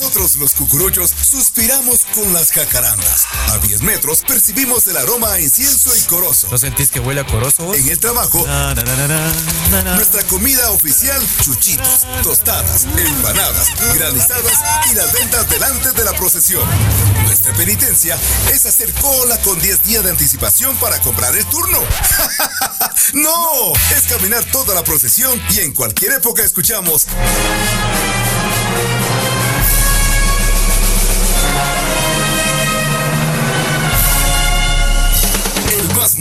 Nosotros los cucuruchos suspiramos con las jacarandas. A 10 metros percibimos el aroma a incienso y corozo. ¿No sentís que huele a corozo vos? En el trabajo, Na, na, na, nuestra comida oficial, chuchitos, tostadas, empanadas, granizadas y las ventas delante de la procesión. Nuestra penitencia es hacer cola con 10 días de anticipación para comprar el turno. no, es caminar toda la procesión y en cualquier época escuchamos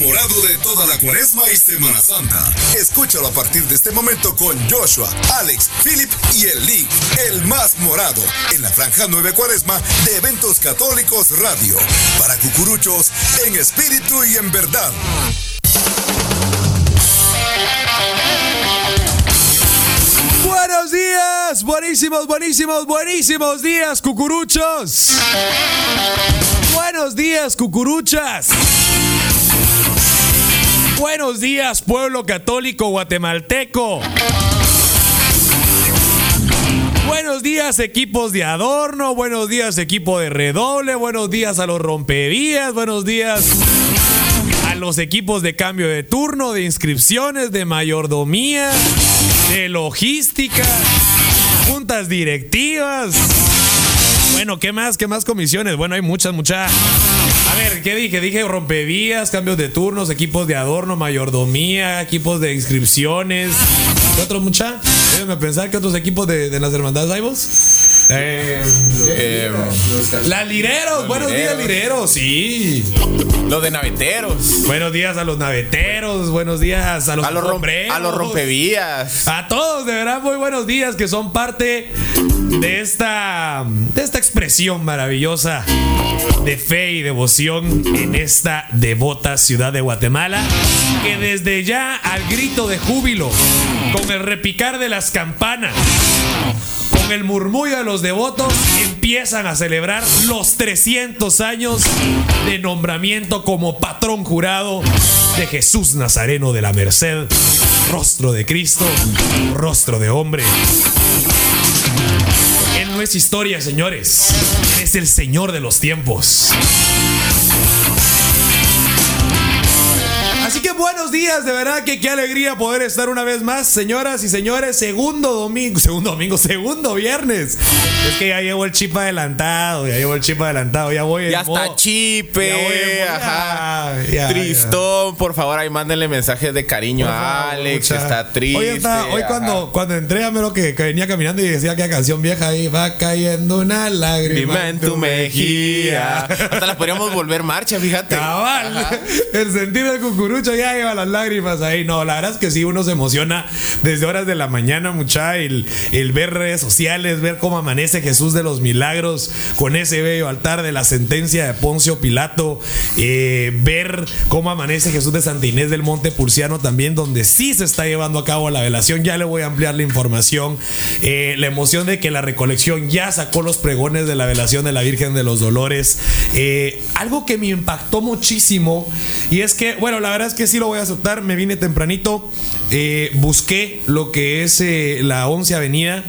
Morado de toda la cuaresma y Semana Santa. Escúchalo a partir de este momento con Joshua, Alex, Philip y el Link. El más morado. En la franja 9 cuaresma de Eventos Católicos Radio. Para cucuruchos en espíritu y en verdad. Buenos días, buenísimos, buenísimos, buenísimos días, cucuruchos. Buenos días, cucuruchas. Buenos días, pueblo católico guatemalteco. Buenos días, equipos de adorno. Buenos días, equipo de redoble. Buenos días a los rompevías. Buenos días a los equipos de cambio de turno, de inscripciones, de mayordomía, de logística, juntas directivas. Bueno, ¿qué más? ¿Qué más comisiones? Bueno, hay muchas, muchas. A ver, ¿qué dije? Dije rompevías, cambios de turnos, equipos de adorno, mayordomía, equipos de inscripciones. ¿Qué otros, mucha? Déjenme pensar que otros equipos de, de las hermandades hay vos. Eh, Eh, las lireros, buenos días, lireros, sí. los de naveteros. Buenos días a los naveteros, buenos días a los A los, a los rompevías. A todos, de verdad, muy buenos días que son parte de esta, de esta expresión maravillosa de fe y devoción en esta devota ciudad de Guatemala, que desde ya al grito de júbilo, con el repicar de las campanas, con el murmullo de los devotos, empiezan a celebrar los 300 años de nombramiento como patrón jurado de Jesús Nazareno de la Merced, rostro de Cristo, rostro de hombre. No es historia, señores. Es el Señor de los tiempos. Buenos días, de verdad que qué alegría poder estar una vez más, señoras y señores, segundo domingo, segundo domingo, segundo viernes. Es que ya llevo el chip adelantado, ya llevo el chip adelantado, ya voy Ya está chipe. Ya voy en modo- ajá. ya, ya, Tristón. Por favor, ahí mándenle mensajes de cariño Por a Alex. Está triste. Hoy, está- hoy ajá. cuando, cuando entré a lo que, que venía caminando y decía que canción vieja ahí va cayendo una lágrima Dime en tu mejilla. Hasta las podríamos volver marcha, fíjate. Cabal, el sentir del cucurucho ya lleva las lágrimas ahí. No, la verdad es que sí, uno se emociona desde horas de la mañana, mucha, el, el ver redes sociales, ver cómo amanece Jesús de los milagros con ese bello altar de la sentencia de Poncio Pilato, eh, ver cómo amanece Jesús de Santa Inés del Monte Purciano también, donde sí se está llevando a cabo la velación. Ya le voy a ampliar la información. Eh, la emoción de que la recolección ya sacó los pregones de la velación de la Virgen de los Dolores. Eh, algo que me impactó muchísimo y es que, bueno, la verdad es que sí lo voy a aceptar. Me vine tempranito, eh, busqué lo que es eh, la 11 Avenida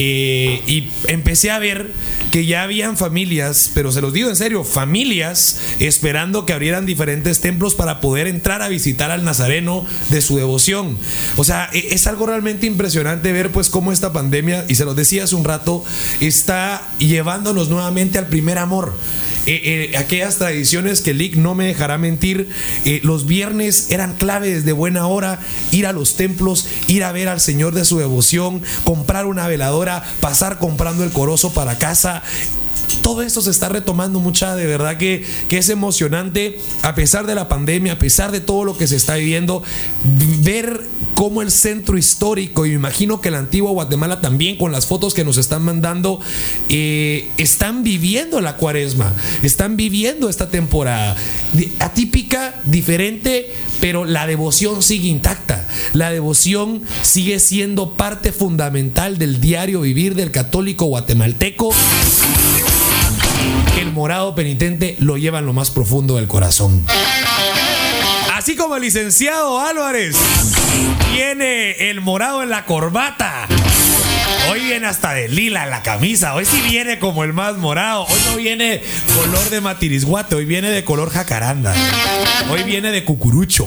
eh, y empecé a ver que ya habían familias, pero se los digo en serio, familias esperando que abrieran diferentes templos para poder entrar a visitar al Nazareno de su devoción. O sea, e- es algo realmente impresionante ver pues cómo esta pandemia, y se los decía hace un rato, está llevándonos nuevamente al primer amor. Eh, eh, aquellas tradiciones que Lick no me dejará mentir, eh, los viernes eran claves de buena hora, ir a los templos, ir a ver al Señor de su devoción, comprar una veladora, pasar comprando el corozo para casa. Todo esto se está retomando mucha, de verdad que, que es emocionante, a pesar de la pandemia, a pesar de todo lo que se está viviendo, ver cómo el centro histórico, y me imagino que la antigua Guatemala también, con las fotos que nos están mandando, eh, están viviendo la cuaresma, están viviendo esta temporada. Atípica, diferente, pero la devoción sigue intacta. La devoción sigue siendo parte fundamental del diario vivir del católico guatemalteco el morado penitente lo lleva en lo más profundo del corazón. Así como el licenciado Álvarez tiene el morado en la corbata. Hoy viene hasta de lila la camisa. Hoy sí viene como el más morado. Hoy no viene color de matirisguate. Hoy viene de color jacaranda. Hoy viene de cucurucho.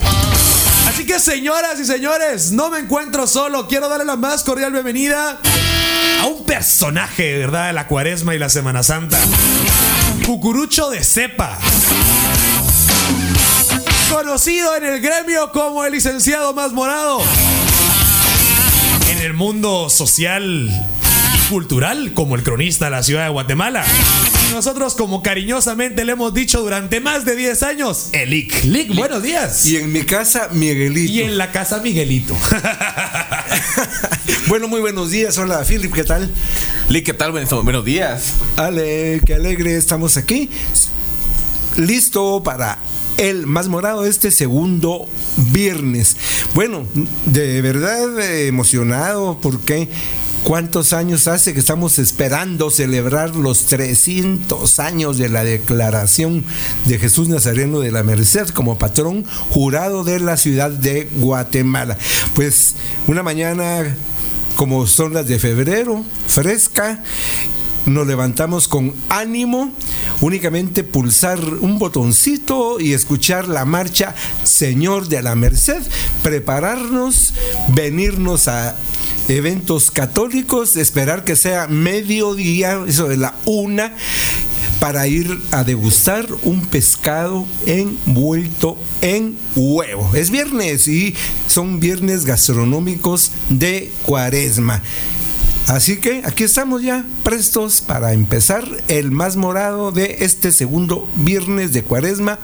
Así que señoras y señores, no me encuentro solo. Quiero darle la más cordial bienvenida a un personaje, ¿verdad? De la cuaresma y la Semana Santa. Cucurucho de cepa. Conocido en el gremio como el licenciado más morado. En el mundo social y cultural como el cronista de la ciudad de Guatemala. Y nosotros como cariñosamente le hemos dicho durante más de 10 años, el Lick. Lick, buenos días. Y en mi casa, Miguelito. Y en la casa Miguelito. bueno, muy buenos días. Hola, Philip, ¿qué tal? Lick, ¿qué tal? Buenos, buenos días. Ale, qué alegre estamos aquí. Listo para el más morado este segundo viernes. Bueno, de verdad eh, emocionado porque ¿Cuántos años hace que estamos esperando celebrar los 300 años de la declaración de Jesús Nazareno de la Merced como patrón jurado de la ciudad de Guatemala? Pues una mañana como son las de febrero, fresca, nos levantamos con ánimo, únicamente pulsar un botoncito y escuchar la marcha Señor de la Merced, prepararnos, venirnos a eventos católicos, esperar que sea mediodía, eso de la una, para ir a degustar un pescado envuelto en huevo. Es viernes y son viernes gastronómicos de cuaresma. Así que aquí estamos ya prestos para empezar el más morado de este segundo viernes de cuaresma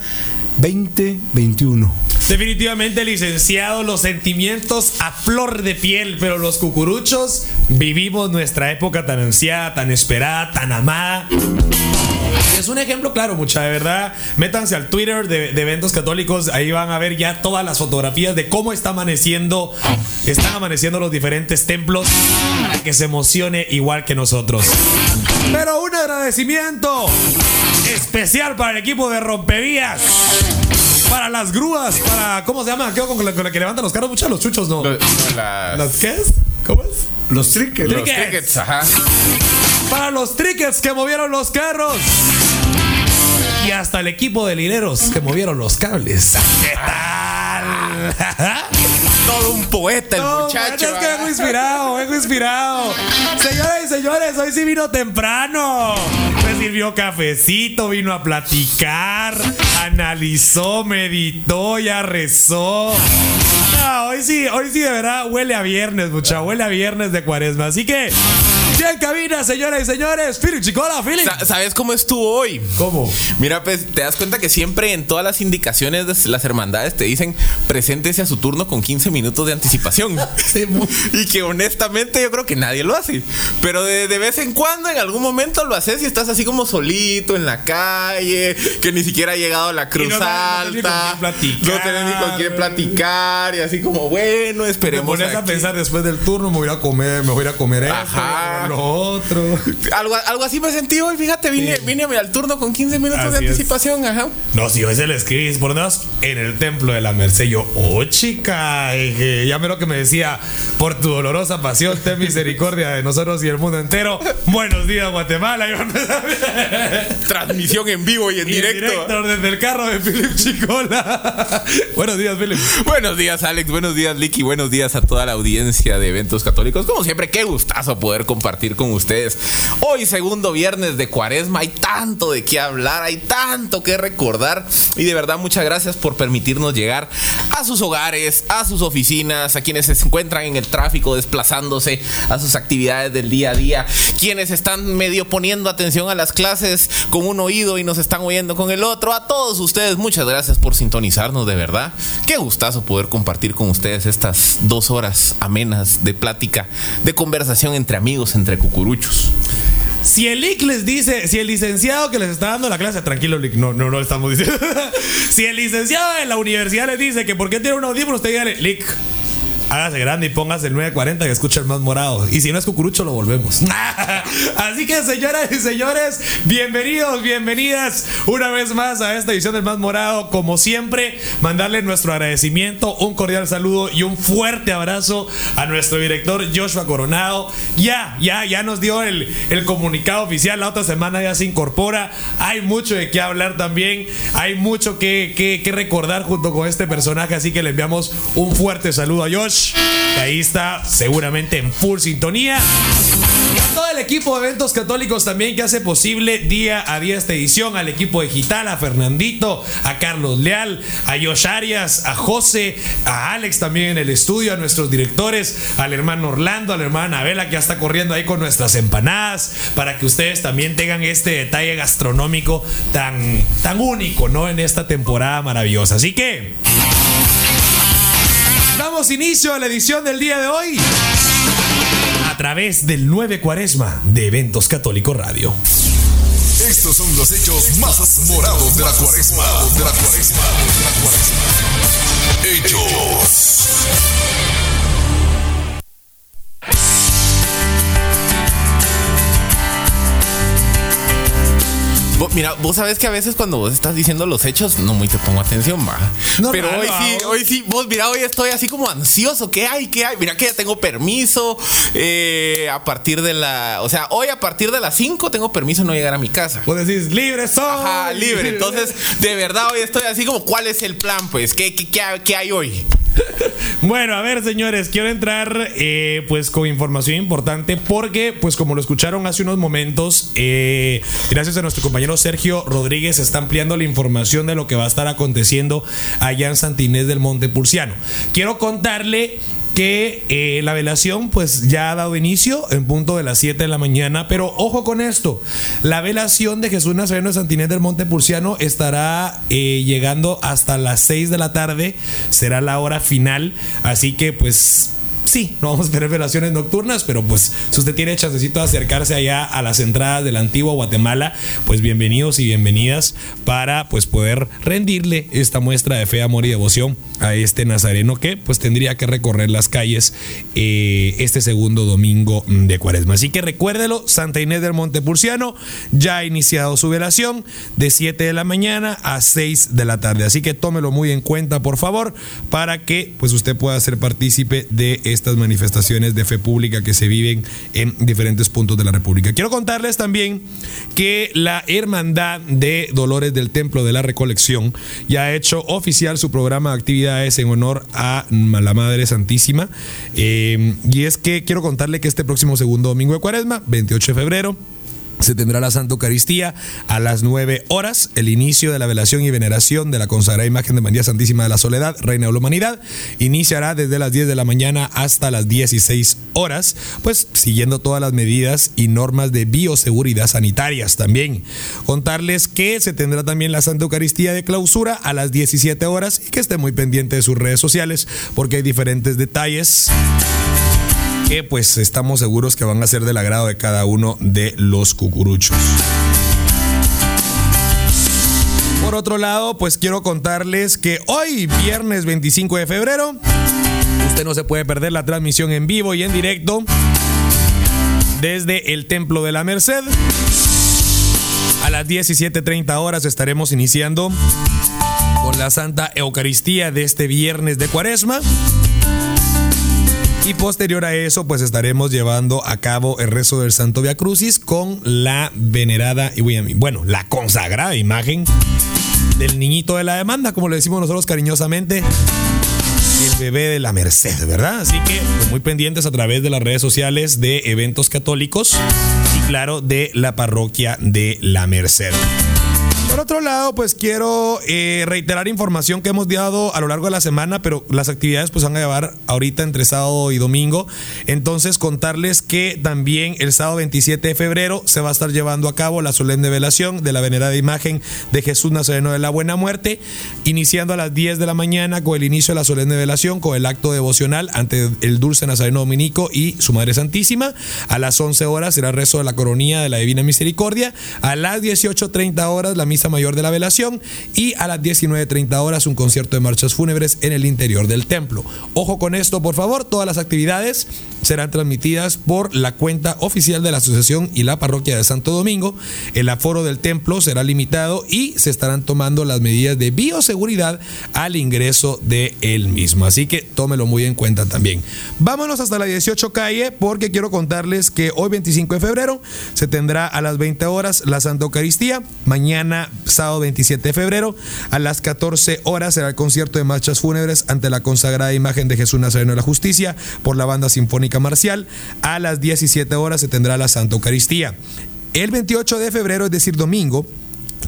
2021. Definitivamente, licenciado, los sentimientos a flor de piel, pero los cucuruchos vivimos nuestra época tan ansiada, tan esperada, tan amada. Es un ejemplo claro, mucha de verdad. Métanse al Twitter de, de, eventos católicos, ahí van a ver ya todas las fotografías de cómo está amaneciendo, están amaneciendo los diferentes templos para que se emocione igual que nosotros. Pero un agradecimiento especial para el equipo de Rompevías para las grúas, para. ¿Cómo se llama? ¿Qué con la, con la que levantan los carros? Muchos los chuchos, ¿no? Los, las- ¿Las qué es? ¿Cómo es? Los trickers. los tickets, ajá. Para los trickers que movieron los carros. Y hasta el equipo de lineros que movieron los cables. ¿Qué tal? Todo un poeta el No, muchacho. es que ¿ah? vengo inspirado, vengo inspirado. Señoras y señores, hoy sí vino temprano. Me sirvió cafecito, vino a platicar, analizó, meditó, ya rezó. No, hoy sí, hoy sí de verdad huele a viernes, mucha, huele a viernes de cuaresma. Así que, en cabina, señoras y señores, Philip Chicola, Philip. Sa- ¿Sabes cómo estuvo hoy? ¿Cómo? Mira, pues te das cuenta que siempre en todas las indicaciones de las hermandades te dicen preséntese a su turno con 15 minutos de anticipación. y que honestamente yo creo que nadie lo hace. Pero de, de vez en cuando, en algún momento lo haces y estás así como solito en la calle, que ni siquiera ha llegado a la cruz no alta. No tenés ni con quién platicar. Y así como, bueno, esperemos. pones a pensar después del turno, me voy a comer, me voy a comer esto, Lo otro. Algo, algo así me sentí hoy, fíjate, vine, vine al turno con 15 minutos Así de es. anticipación, ajá. No, si hoy se le escribís por Dios en el templo de la Merced. Yo, oh chica, ya me lo que me decía, por tu dolorosa pasión, ten misericordia de nosotros y el mundo entero. Buenos días, Guatemala. Transmisión en vivo y en Y en directo. directo desde el carro de Philip Chicola. Buenos días, Philip. Buenos días, Alex. Buenos días, Licky. Buenos días a toda la audiencia de eventos católicos. Como siempre, qué gustazo poder compartir con ustedes. Hoy, segundo viernes de cuaresma, hay tanto de qué hablar, hay tanto que recordar. Y de verdad, muchas gracias por permitirnos llegar a sus hogares, a sus oficinas, a quienes se encuentran en el tráfico desplazándose a sus actividades del día a día, quienes están medio poniendo atención a las clases con un oído y nos están oyendo con el otro. A todos ustedes, muchas gracias por sintonizarnos, de verdad. Qué gustazo poder compartir con ustedes estas dos horas amenas de plática, de conversación entre amigos, entre cucuruchos. Si el IC les dice, si el licenciado que les está dando la clase, tranquilo, Lic, no, no, no le estamos diciendo. si el licenciado de la universidad les dice que por qué tiene un audífono, usted dígale, Lic, hágase grande y póngase el 940 que escucha el más morado. Y si no es cucurucho, lo volvemos. Así que, señoras y señores, bienvenidos, bienvenidas una vez más a esta edición del más morado. Como siempre, mandarle nuestro agradecimiento, un cordial saludo y un fuerte abrazo a nuestro director Joshua Coronado. Ya, ya, ya nos dio el, el comunicado oficial. La otra semana ya se incorpora. Hay mucho de qué hablar también. Hay mucho que, que, que recordar junto con este personaje. Así que le enviamos un fuerte saludo a Josh. Que ahí está seguramente en full sintonía. Y a todo el equipo de eventos católicos también que hace posible día a día esta edición. Al equipo digital, a Fernandito, a Carlos Leal, a Josh Arias, a José, a Alex también en el estudio, a nuestros directores, al hermano Orlando, a la hermana Abela que ya está corriendo ahí con nuestras empanadas, para que ustedes también tengan este detalle gastronómico tan, tan único, ¿no? En esta temporada maravillosa. Así que... Damos inicio a la edición del día de hoy a través del 9 Cuaresma de Eventos Católico Radio. Estos son los hechos más morados de la cuaresma. De la cuaresma. De la cuaresma. Hechos. Mira, vos sabés que a veces cuando vos estás diciendo los hechos, no muy te pongo atención, va. No, Pero no, hoy no, sí, hoy sí, vos, mira, hoy estoy así como ansioso. ¿Qué hay? ¿Qué hay? Mira que ya tengo permiso eh, a partir de la. O sea, hoy a partir de las 5 tengo permiso de no llegar a mi casa. Vos decís, libre soy. Ajá, libre. Entonces, de verdad, hoy estoy así como, ¿cuál es el plan? Pues, ¿qué, qué, qué qué hay hoy? Bueno, a ver, señores, quiero entrar eh, pues con información importante porque, pues como lo escucharon hace unos momentos, eh, gracias a nuestro compañero Sergio Rodríguez está ampliando la información de lo que va a estar aconteciendo allá en Santinés del Monte Pulciano. Quiero contarle que eh, la velación pues ya ha dado inicio en punto de las 7 de la mañana, pero ojo con esto, la velación de Jesús Nazareno de Santinés del Monte Purciano estará eh, llegando hasta las 6 de la tarde, será la hora final, así que pues... Sí, no vamos a tener velaciones nocturnas, pero pues si usted tiene chancecito de acercarse allá a las entradas de la antigua Guatemala, pues bienvenidos y bienvenidas para pues poder rendirle esta muestra de fe, amor y devoción a este nazareno que pues tendría que recorrer las calles eh, este segundo domingo de cuaresma. Así que recuérdelo, Santa Inés del Monte Purciano ya ha iniciado su velación de 7 de la mañana a 6 de la tarde. Así que tómelo muy en cuenta, por favor, para que pues usted pueda ser partícipe de estas manifestaciones de fe pública que se viven en diferentes puntos de la República. Quiero contarles también que la Hermandad de Dolores del Templo de la Recolección ya ha hecho oficial su programa de actividades en honor a la Madre Santísima. Eh, y es que quiero contarle que este próximo segundo domingo de Cuaresma, 28 de febrero, se tendrá la Santa Eucaristía a las 9 horas, el inicio de la velación y veneración de la consagrada imagen de María Santísima de la Soledad, Reina de la Humanidad, iniciará desde las 10 de la mañana hasta las 16 horas, pues siguiendo todas las medidas y normas de bioseguridad sanitarias también. Contarles que se tendrá también la Santa Eucaristía de clausura a las 17 horas y que esté muy pendiente de sus redes sociales porque hay diferentes detalles que pues estamos seguros que van a ser del agrado de cada uno de los cucuruchos. Por otro lado, pues quiero contarles que hoy, viernes 25 de febrero, usted no se puede perder la transmisión en vivo y en directo desde el Templo de la Merced. A las 17.30 horas estaremos iniciando con la Santa Eucaristía de este viernes de Cuaresma. Y posterior a eso, pues estaremos llevando a cabo el rezo del Santo Via Crucis con la venerada y bueno, la consagrada imagen del niñito de la demanda, como le decimos nosotros cariñosamente, el bebé de la Merced, ¿verdad? Así que pues, muy pendientes a través de las redes sociales de eventos católicos y claro, de la parroquia de la Merced. Por otro lado, pues quiero eh, reiterar información que hemos dado a lo largo de la semana, pero las actividades pues van a llevar ahorita entre sábado y domingo. Entonces contarles que también el sábado 27 de febrero se va a estar llevando a cabo la solemne velación de la venerada imagen de Jesús Nazareno de la Buena Muerte, iniciando a las 10 de la mañana con el inicio de la solemne velación, con el acto devocional ante el dulce Nazareno Dominico y su Madre Santísima. A las 11 horas será el rezo de la coronía de la Divina Misericordia. A las 18.30 horas la misa mayor de la velación y a las 19.30 horas un concierto de marchas fúnebres en el interior del templo. Ojo con esto, por favor, todas las actividades serán transmitidas por la cuenta oficial de la asociación y la parroquia de Santo Domingo. El aforo del templo será limitado y se estarán tomando las medidas de bioseguridad al ingreso de él mismo. Así que tómelo muy en cuenta también. Vámonos hasta la 18 calle porque quiero contarles que hoy 25 de febrero se tendrá a las 20 horas la Santa Eucaristía. Mañana, sábado 27 de febrero, a las 14 horas será el concierto de marchas fúnebres ante la consagrada imagen de Jesús Nazareno de la Justicia por la banda sinfónica marcial. A las 17 horas se tendrá la Santa Eucaristía. El 28 de febrero, es decir, domingo,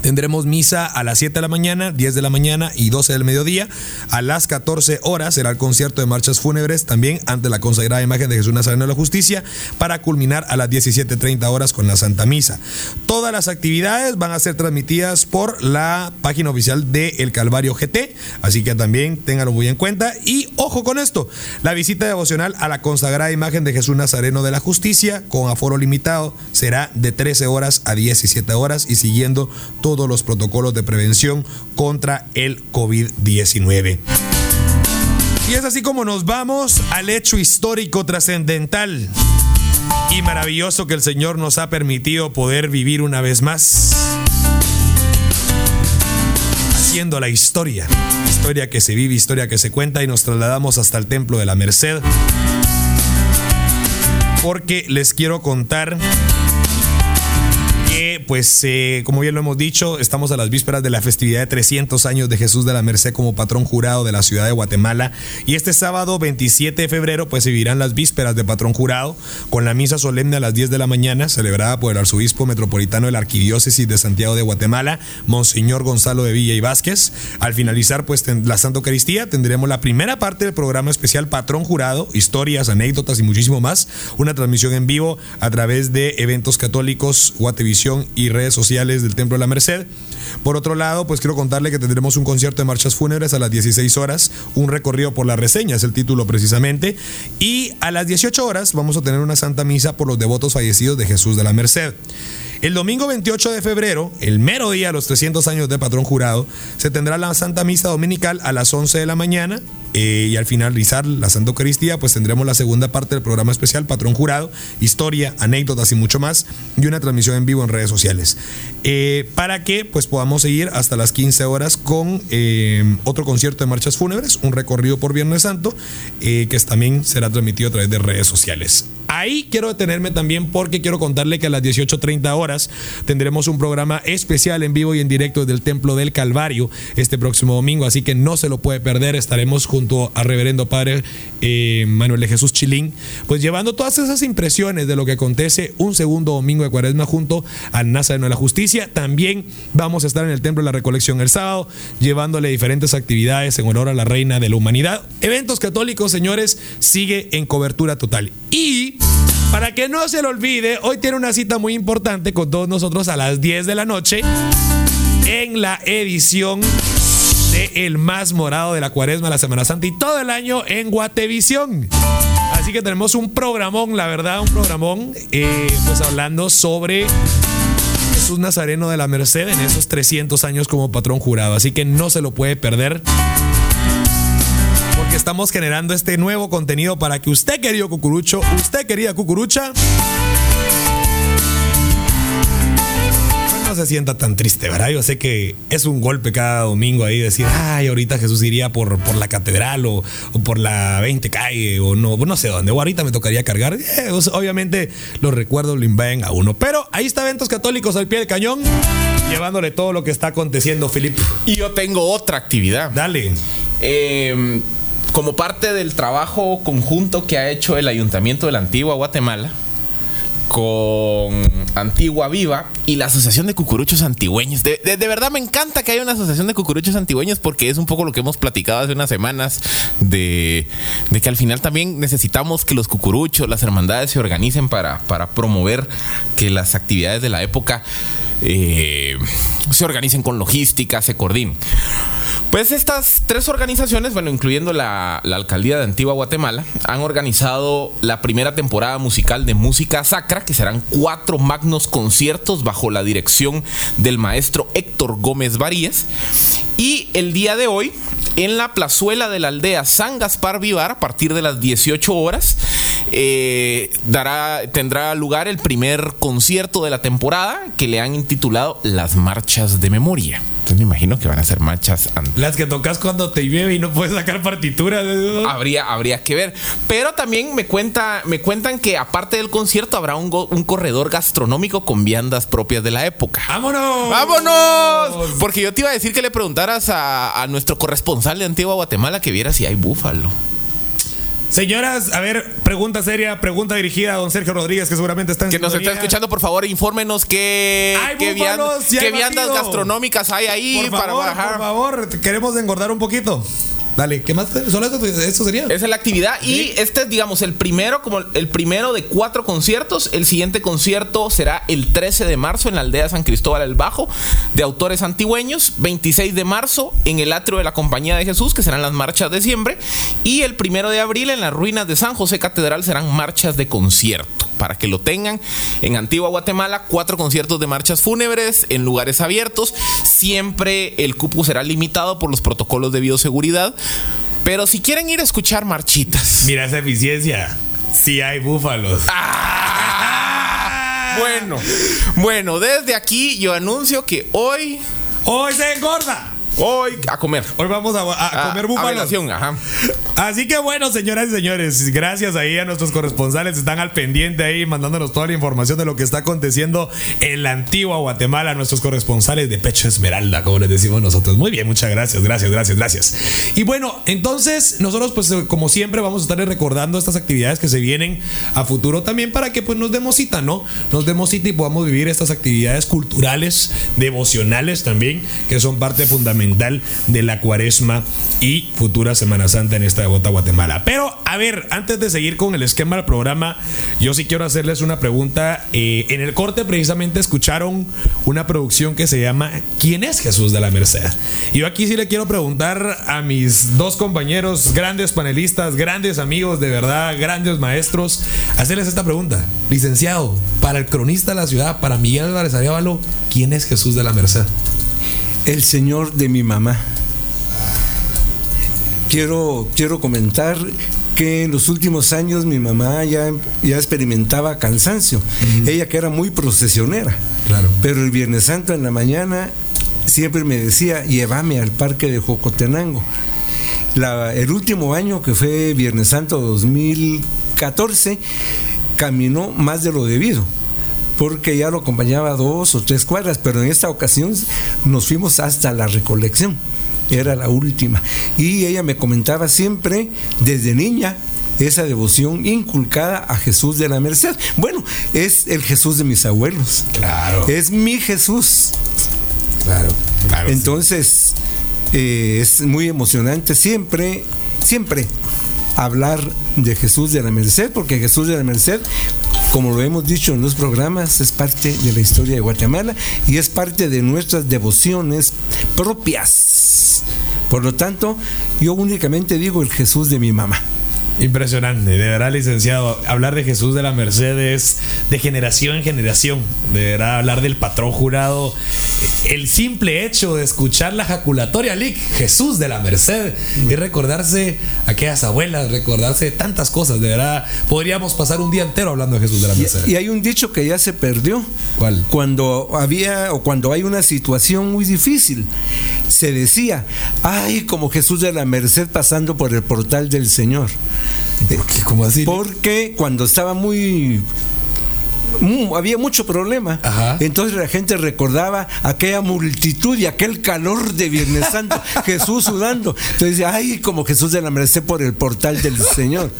Tendremos misa a las 7 de la mañana, 10 de la mañana y 12 del mediodía. A las 14 horas será el concierto de marchas fúnebres también ante la consagrada imagen de Jesús Nazareno de la Justicia para culminar a las 17.30 horas con la Santa Misa. Todas las actividades van a ser transmitidas por la página oficial de El Calvario GT, así que también ténganlo muy en cuenta. Y ojo con esto, la visita devocional a la consagrada imagen de Jesús Nazareno de la Justicia con aforo limitado será de 13 horas a 17 horas y siguiendo todos los protocolos de prevención contra el COVID-19. Y es así como nos vamos al hecho histórico trascendental y maravilloso que el Señor nos ha permitido poder vivir una vez más. Haciendo la historia, historia que se vive, historia que se cuenta y nos trasladamos hasta el Templo de la Merced. Porque les quiero contar pues eh, como bien lo hemos dicho, estamos a las vísperas de la festividad de 300 años de Jesús de la Merced como patrón jurado de la ciudad de Guatemala. Y este sábado 27 de febrero pues se vivirán las vísperas de patrón jurado con la misa solemne a las 10 de la mañana celebrada por el arzobispo metropolitano de la Arquidiócesis de Santiago de Guatemala, Monseñor Gonzalo de Villa y Vázquez. Al finalizar pues la Santa Eucaristía tendremos la primera parte del programa especial Patrón Jurado, historias, anécdotas y muchísimo más. Una transmisión en vivo a través de eventos católicos, Guatevisión y redes sociales del Templo de la Merced. Por otro lado, pues quiero contarle que tendremos un concierto de marchas fúnebres a las 16 horas, un recorrido por la reseña, es el título precisamente, y a las 18 horas vamos a tener una santa misa por los devotos fallecidos de Jesús de la Merced. El domingo 28 de febrero, el mero día de los 300 años de patrón jurado, se tendrá la Santa Misa Dominical a las 11 de la mañana eh, y al finalizar la Santa Eucaristía, pues tendremos la segunda parte del programa especial Patrón Jurado, historia, anécdotas y mucho más, y una transmisión en vivo en redes sociales. Eh, para que pues podamos seguir hasta las 15 horas con eh, otro concierto de marchas fúnebres, un recorrido por Viernes Santo, que también será transmitido a través de redes sociales. Ahí quiero detenerme también porque quiero contarle que a las 18.30 horas tendremos un programa especial en vivo y en directo del Templo del Calvario este próximo domingo, así que no se lo puede perder. Estaremos junto a Reverendo Padre eh, Manuel de Jesús Chilín, pues llevando todas esas impresiones de lo que acontece un segundo domingo de Cuaresma junto al Nazareno de la Justicia. También vamos a estar en el Templo de la Recolección el sábado, llevándole diferentes actividades en honor a la Reina de la Humanidad. Eventos católicos, señores, sigue en cobertura total. Y para que no se lo olvide, hoy tiene una cita muy importante con todos nosotros a las 10 de la noche en la edición de El Más Morado de la Cuaresma, la Semana Santa y todo el año en Guatevisión. Así que tenemos un programón, la verdad, un programón, eh, pues hablando sobre Jesús Nazareno de la Merced en esos 300 años como patrón jurado. Así que no se lo puede perder porque estamos generando este nuevo contenido para que usted, querido cucurucho, usted, querida cucurucha, no se sienta tan triste, ¿verdad? Yo sé que es un golpe cada domingo ahí decir, ay, ahorita Jesús iría por, por la catedral o, por la 20 calle o no, no sé dónde, o ahorita me tocaría cargar. Eh, obviamente los recuerdos lo invaden a uno, pero ahí está Eventos Católicos al pie del cañón, llevándole todo lo que está aconteciendo, Filipe. Y yo tengo otra actividad. Dale. Eh, como parte del trabajo conjunto que ha hecho el Ayuntamiento de la Antigua Guatemala con Antigua Viva y la Asociación de Cucuruchos Antigüeños. De, verdad me encanta que haya una asociación de cucuruchos antigüeños porque es un poco lo que hemos platicado hace unas semanas de, que al final también necesitamos que los cucuruchos, las hermandades se organicen para, para promover que las actividades de la época eh, se organicen con logística, se coordinen. Pues estas tres organizaciones, bueno, incluyendo la, alcaldía de Antigua Guatemala, han organizado la primera temporada musical de música sacra, que serán cuatro magnos conciertos bajo la dirección del maestro Héctor Gómez Varíez. Y el día de hoy, en la plazuela de la aldea San Gaspar Vivar, a partir de las 18 horas, eh, tendrá lugar el primer concierto de la temporada que le han intitulado Las Marchas de Memoria. Entonces me imagino que van a ser marchas Las que tocas cuando te llueve y no puedes sacar partituras. Habría, habría que ver. Pero también me, cuenta, me cuentan que aparte del concierto habrá un, un corredor gastronómico con viandas propias de la época. ¡Vámonos! ¡Vámonos! Porque yo te iba a decir que le preguntaras a, a nuestro corresponsal de Antigua Guatemala que viera si hay búfalo. Señoras, a ver, pregunta seria, pregunta dirigida a don Sergio Rodríguez, que seguramente está en Que nos está escuchando, por favor, infórmenos qué, qué, búfalos, viand qué viandas gastronómicas hay ahí por para bajar. Por favor, queremos engordar un poquito. Dale, ¿qué más? ¿Solo eso, eso sería? Esa es la actividad. Y este es, digamos, el primero, como el primero de cuatro conciertos. El siguiente concierto será el 13 de marzo en la aldea San Cristóbal el Bajo, de autores antigüeños. 26 de marzo en el atrio de la Compañía de Jesús, que serán las marchas de siempre. Y el primero de abril en las ruinas de San José Catedral serán marchas de concierto. Para que lo tengan en Antigua Guatemala, cuatro conciertos de marchas fúnebres en lugares abiertos. Siempre el cupo será limitado por los protocolos de bioseguridad. Pero si quieren ir a escuchar marchitas. Mira esa eficiencia. Sí hay búfalos. ¡Ah! Bueno, bueno, desde aquí yo anuncio que hoy. Hoy se engorda. Hoy a comer. Hoy vamos a, a, a comer búfalos. ajá. Así que bueno, señoras y señores, gracias ahí a nuestros corresponsales. Están al pendiente ahí mandándonos toda la información de lo que está aconteciendo en la antigua Guatemala. Nuestros corresponsales de Pecho Esmeralda, como les decimos nosotros. Muy bien, muchas gracias, gracias, gracias, gracias. Y bueno, entonces nosotros pues como siempre vamos a estar recordando estas actividades que se vienen a futuro también para que pues nos demos cita, ¿no? Nos demos cita y podamos vivir estas actividades culturales, devocionales también, que son parte fundamental de la cuaresma y futura Semana Santa en esta Bota Guatemala. Pero, a ver, antes de seguir con el esquema del programa, yo sí quiero hacerles una pregunta. Eh, en el corte precisamente escucharon una producción que se llama ¿Quién es Jesús de la Merced? Y yo aquí sí le quiero preguntar a mis dos compañeros, grandes panelistas, grandes amigos, de verdad, grandes maestros, hacerles esta pregunta. Licenciado, para el cronista de la ciudad, para Miguel Álvarez Arevalo, ¿quién es Jesús de la Merced? El Señor de mi mamá. Quiero, quiero comentar que en los últimos años mi mamá ya, ya experimentaba cansancio. Uh -huh. Ella que era muy procesionera. Claro. Pero el Viernes Santo en la mañana siempre me decía, llévame al parque de Jocotenango. La, el último año que fue Viernes Santo 2014, caminó más de lo debido porque ya lo acompañaba dos o tres cuadras, pero en esta ocasión nos fuimos hasta la recolección, era la última. Y ella me comentaba siempre, desde niña, esa devoción inculcada a Jesús de la Merced. Bueno, es el Jesús de mis abuelos. Claro. Es mi Jesús. Claro, claro. Entonces, eh, es muy emocionante siempre, siempre hablar de Jesús de la Merced, porque Jesús de la Merced, como lo hemos dicho en los programas, es parte de la historia de Guatemala y es parte de nuestras devociones propias. Por lo tanto, yo únicamente digo el Jesús de mi mamá. Impresionante, de verdad, licenciado. Hablar de Jesús de la Merced es de generación en generación. De verdad, hablar del patrón jurado. El simple hecho de escuchar la jaculatoria Lick, Jesús de la Merced, y recordarse aquellas abuelas, recordarse de tantas cosas. De verdad, podríamos pasar un día entero hablando de Jesús de la Merced. Y, y hay un dicho que ya se perdió. ¿Cuál? Cuando había o cuando hay una situación muy difícil, se decía, ay, como Jesús de la Merced pasando por el portal del Señor. ¿Por qué? ¿Cómo así? Porque cuando estaba muy había mucho problema. Ajá. Entonces la gente recordaba aquella multitud y aquel calor de Viernes Santo, Jesús sudando. Entonces, ay, como Jesús de la Merced por el portal del Señor.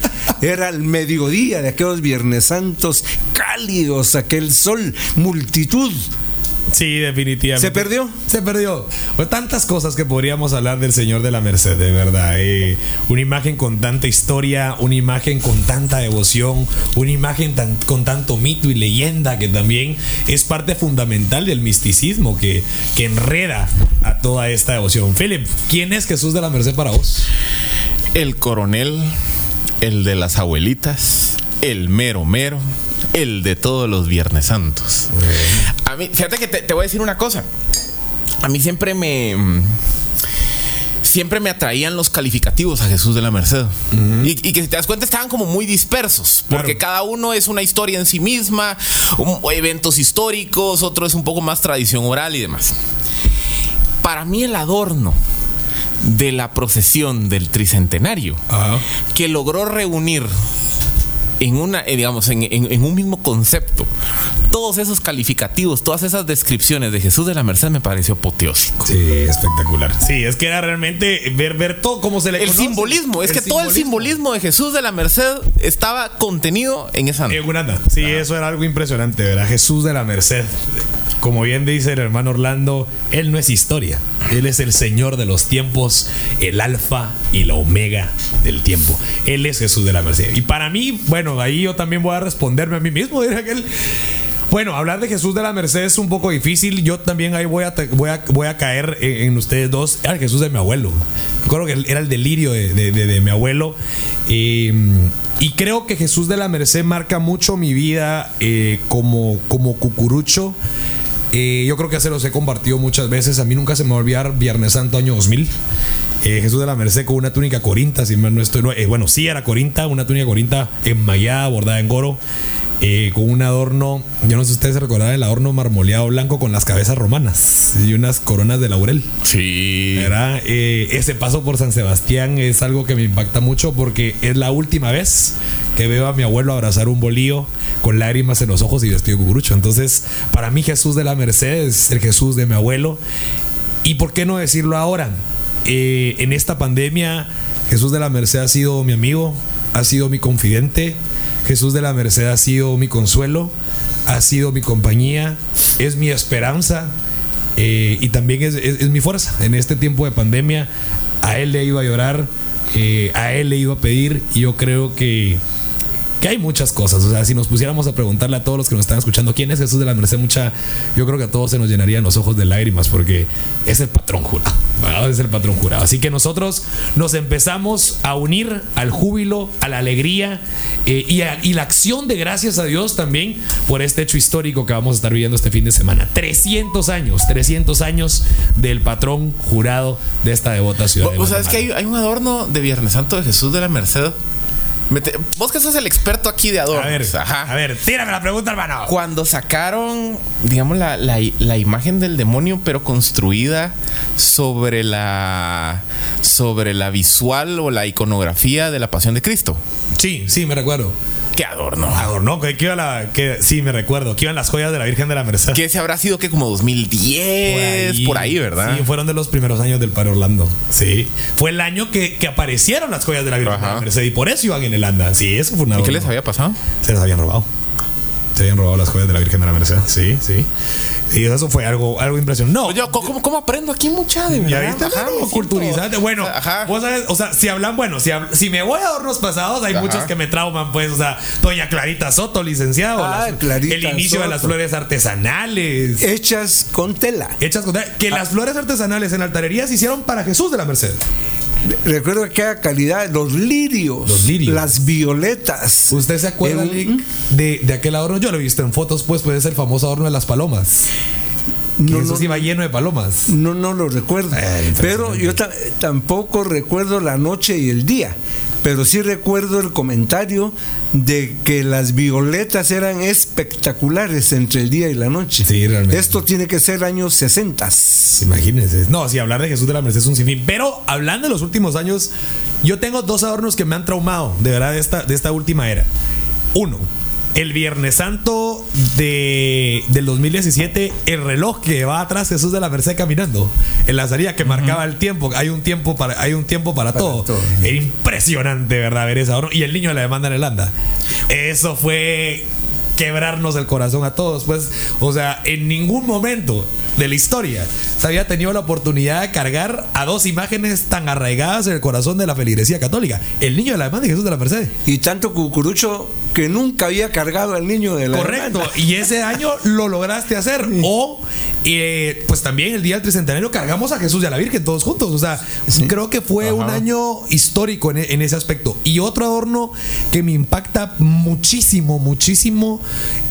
Era el mediodía de aquellos Viernes Santos cálidos, aquel sol, multitud Sí, definitivamente. ¿Se perdió? Se perdió. Pues tantas cosas que podríamos hablar del Señor de la Merced, de verdad. Eh, una imagen con tanta historia, una imagen con tanta devoción, una imagen tan- con tanto mito y leyenda que también es parte fundamental del misticismo que, que enreda a toda esta devoción. Philip, ¿quién es Jesús de la Merced para vos? El coronel, el de las abuelitas, el mero mero, el de todos los Viernes Santos. A mí, fíjate que te, te voy a decir una cosa. A mí siempre me. mm, Siempre me atraían los calificativos a Jesús de la Merced. y, y que si te das cuenta estaban como muy dispersos. Porque Claro. cada uno es una historia en sí misma, un- eventos históricos, otro es un poco más tradición oral y demás. Para mí el adorno de la procesión del tricentenario que logró reunir en una, eh, digamos, en, en- en un mismo concepto todos esos calificativos, todas esas descripciones de Jesús de la Merced me pareció apoteósico. Sí, espectacular. Sí, es que era realmente ver, ver todo cómo se le El conoce. simbolismo, es que todo el simbolismo de Jesús de la Merced estaba contenido en esa En una anda. Sí, eso era algo impresionante, ¿verdad? Jesús de la Merced. Como bien dice el hermano Orlando, Él no es historia. Él es el Señor de los tiempos, el alfa y la omega del tiempo. Él es Jesús de la Merced. Y para mí, bueno, ahí yo también voy a responderme a mí mismo. Diría que él- Bueno, hablar de Jesús de la Merced es un poco difícil. Yo también ahí voy a, voy a, caer en, ustedes dos. Era el Jesús de mi abuelo. Me acuerdo que era el delirio de, de- mi abuelo. Eh, y creo que Jesús de la Merced marca mucho mi vida eh, como, como cucurucho. Eh, yo creo que se los he compartido muchas veces. A mí nunca se me va a olvidar Viernes Santo año 2000. Eh, Jesús de la Merced con una túnica corinta, si no estoy. no, bueno, sí era corinta, una túnica corinta enmayada, bordada en oro, eh, con un adorno. Yo no sé si ustedes se recordarán el adorno marmoleado blanco con las cabezas romanas y unas coronas de laurel. Sí. ¿verdad? Eh, ese paso por San Sebastián es algo que me impacta mucho porque es la última vez que veo a mi abuelo abrazar un bolío con lágrimas en los ojos y vestido de cucurucho. Entonces, para mí Jesús de la Merced es el Jesús de mi abuelo. ¿Y por qué no decirlo ahora? Eh, en esta pandemia, Jesús de la Merced ha sido mi amigo, ha sido mi confidente, Jesús de la Merced ha sido mi consuelo, ha sido mi compañía, es mi esperanza eh, y también es, mi fuerza. En este tiempo de pandemia, a Él le iba a llorar, eh, a Él le iba a pedir y yo creo que que hay muchas cosas. O sea, si nos pusiéramos a preguntarle a todos los que nos están escuchando quién es Jesús de la Merced, mucha, yo creo que a todos se nos llenarían los ojos de lágrimas porque es el patrón jurado. ¿verdad? Es el patrón jurado. Así que nosotros nos empezamos a unir al júbilo, a la alegría eh, y, a- y la acción de gracias a Dios también por este hecho histórico que vamos a estar viviendo este fin de semana. 300 años, 300 años del patrón jurado de esta devota ciudad. Vos, de vos sabes que hay un adorno de Viernes Santo de Jesús de la Merced. Mete- vos que sos el experto aquí de adornos. A ver, Ajá. a ver, tírame la pregunta, hermano. Cuando sacaron, digamos, la, la- la imagen del demonio, pero construida sobre la, sobre la visual o la iconografía de la pasión de Cristo. Sí, sí, me recuerdo. Qué adorno. Adorno, que, que iba la. Que, sí, me recuerdo. Que iban las joyas de la Virgen de la Merced. Que se habrá sido que como 2010, por ahí, ¿verdad? Sí, fueron de los primeros años del Padre Orlando. Sí. Fue el año que, que aparecieron las joyas de la Virgen de la Merced y por eso iban en el anda. Sí, eso fue una. ¿Y qué les había pasado? Se las habían robado. Se habían robado las joyas de la Virgen de la Merced. Sí, sí. Y eso fue algo, algo impresionante. No, Oye, ¿cómo, cómo- aprendo aquí mucha de ya verdad? viste, Ajá, culturizante. Bueno, Ajá. vos sabes, o sea, si hablan, bueno, si, hab- si me voy a hornos pasados, hay Ajá. muchos que me trauman, pues, o sea, Doña Clarita Soto, licenciado, Ah, las- Clarita el inicio de las flores artesanales. Hechas con tela. Hechas con que las flores artesanales en altarería se hicieron para Jesús de la Merced. Recuerdo aquella calidad, los lirios, Los lirios. las violetas. ¿Usted se acuerda, Lick, de, de aquel adorno? Yo lo he visto en fotos, pues, pues es el famoso adorno de las palomas. Que No, eso sí iba lleno de palomas. no, no lo recuerdo. Eh, pero yo ta- tampoco recuerdo la noche y el día. Pero sí recuerdo el comentario de que las violetas eran espectaculares entre el día y la noche. Sí, realmente. Esto tiene que ser años 60. Imagínense. No, si hablar de Jesús de la Merced es un sinfín. Pero hablando de los últimos años, yo tengo dos adornos que me han traumado, de verdad, de esta, de esta última era. Uno, el Viernes Santo de, del 2017, el reloj que va atrás Jesús de la Merced caminando en la salida que marcaba el tiempo. Hay un tiempo para, hay un tiempo para, todo. todo. Era impresionante, ¿verdad? Ver adorno. Y el niño de la demanda en el anda. Eso fue quebrarnos el corazón a todos. Pues, o sea, en ningún momento de la historia se había tenido la oportunidad de cargar a dos imágenes tan arraigadas en el corazón de la feligresía católica. El niño de la demanda y Jesús de la Merced. Y tanto cucurucho que nunca había cargado al niño de la Correcto. Y ese año lo lograste hacer. O, eh, pues también el día del tricentenario cargamos a Jesús y a la Virgen todos juntos. O sea, creo que fue un año histórico en, en ese aspecto. Y otro adorno que me impacta muchísimo, muchísimo,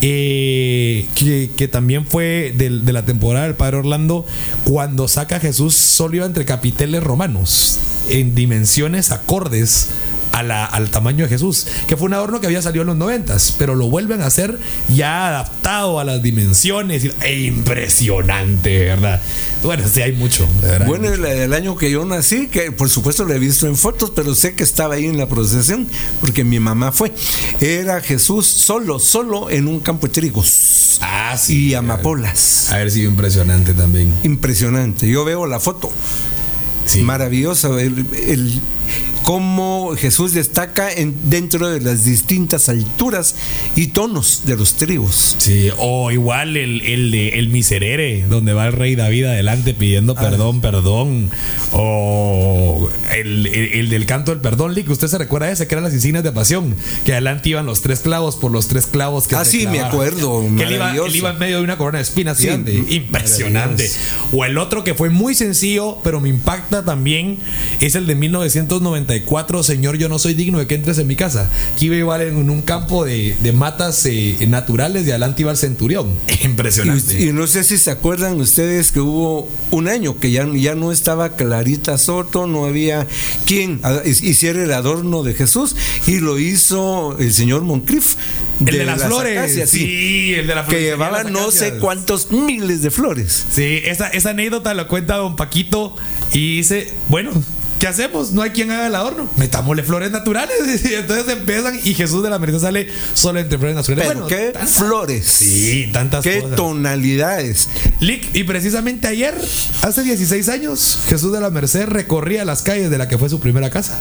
eh, que, que también fue del- de la temporada del Padre Orlando, cuando saca a Jesús sólido entre capiteles romanos, en dimensiones acordes a la- al tamaño de Jesús, que fue un adorno que había salido en los noventas, pero lo vuelven a hacer ya adaptado a las dimensiones. e impresionante, ¿verdad? Bueno, sí, hay mucho, de. Bueno, el, el año que yo nací, que por supuesto lo he visto en fotos, pero sé que estaba ahí en la procesión, porque mi mamá fue. Era Jesús solo, solo en un campo de trigos ah, y amapolas. A ver si impresionante también. Impresionante. Yo veo la foto. Sí. Maravilloso. El, el- cómo Jesús destaca en, dentro de las distintas alturas y tonos de los trigos. Sí, o igual el, el de el miserere, donde va el rey David adelante pidiendo perdón, perdón. O el, el- el del canto del perdón, Lick, usted se recuerda de ese, que eran las insignias de pasión, que adelante iban los tres clavos por los tres clavos que Ah, sí, me acuerdo, Que él iba, él iba en medio de una corona de espinas Sí. Impresionante. O el otro que fue muy sencillo, pero me impacta también, es el de 1994, Señor, yo no soy digno de que entres en mi casa. Que iba en un campo de, de matas eh, naturales y adelante iba el centurión. Impresionante. Y, y no sé si se acuerdan ustedes que hubo un año que ya, ya no estaba Clarita Soto, no había quien hiciera el adorno de Jesús y lo hizo el señor Moncrief. el de, las, flores. acacias, sí, el de las Que flores. llevaba las no sé cuántos miles de flores. Sí, esa, esa anécdota la cuenta don Paquito y dice, bueno, ¿qué hacemos? No hay quien haga el adorno. Metámosle flores naturales. Y entonces empiezan y Jesús de la Merced sale solo entre flores naturales. Pero Bueno, qué tantas- flores. Sí, tantas Qué cosas. tonalidades. Lick, y precisamente ayer, hace 16 años, Jesús de la Merced recorría las calles de la que fue su primera casa.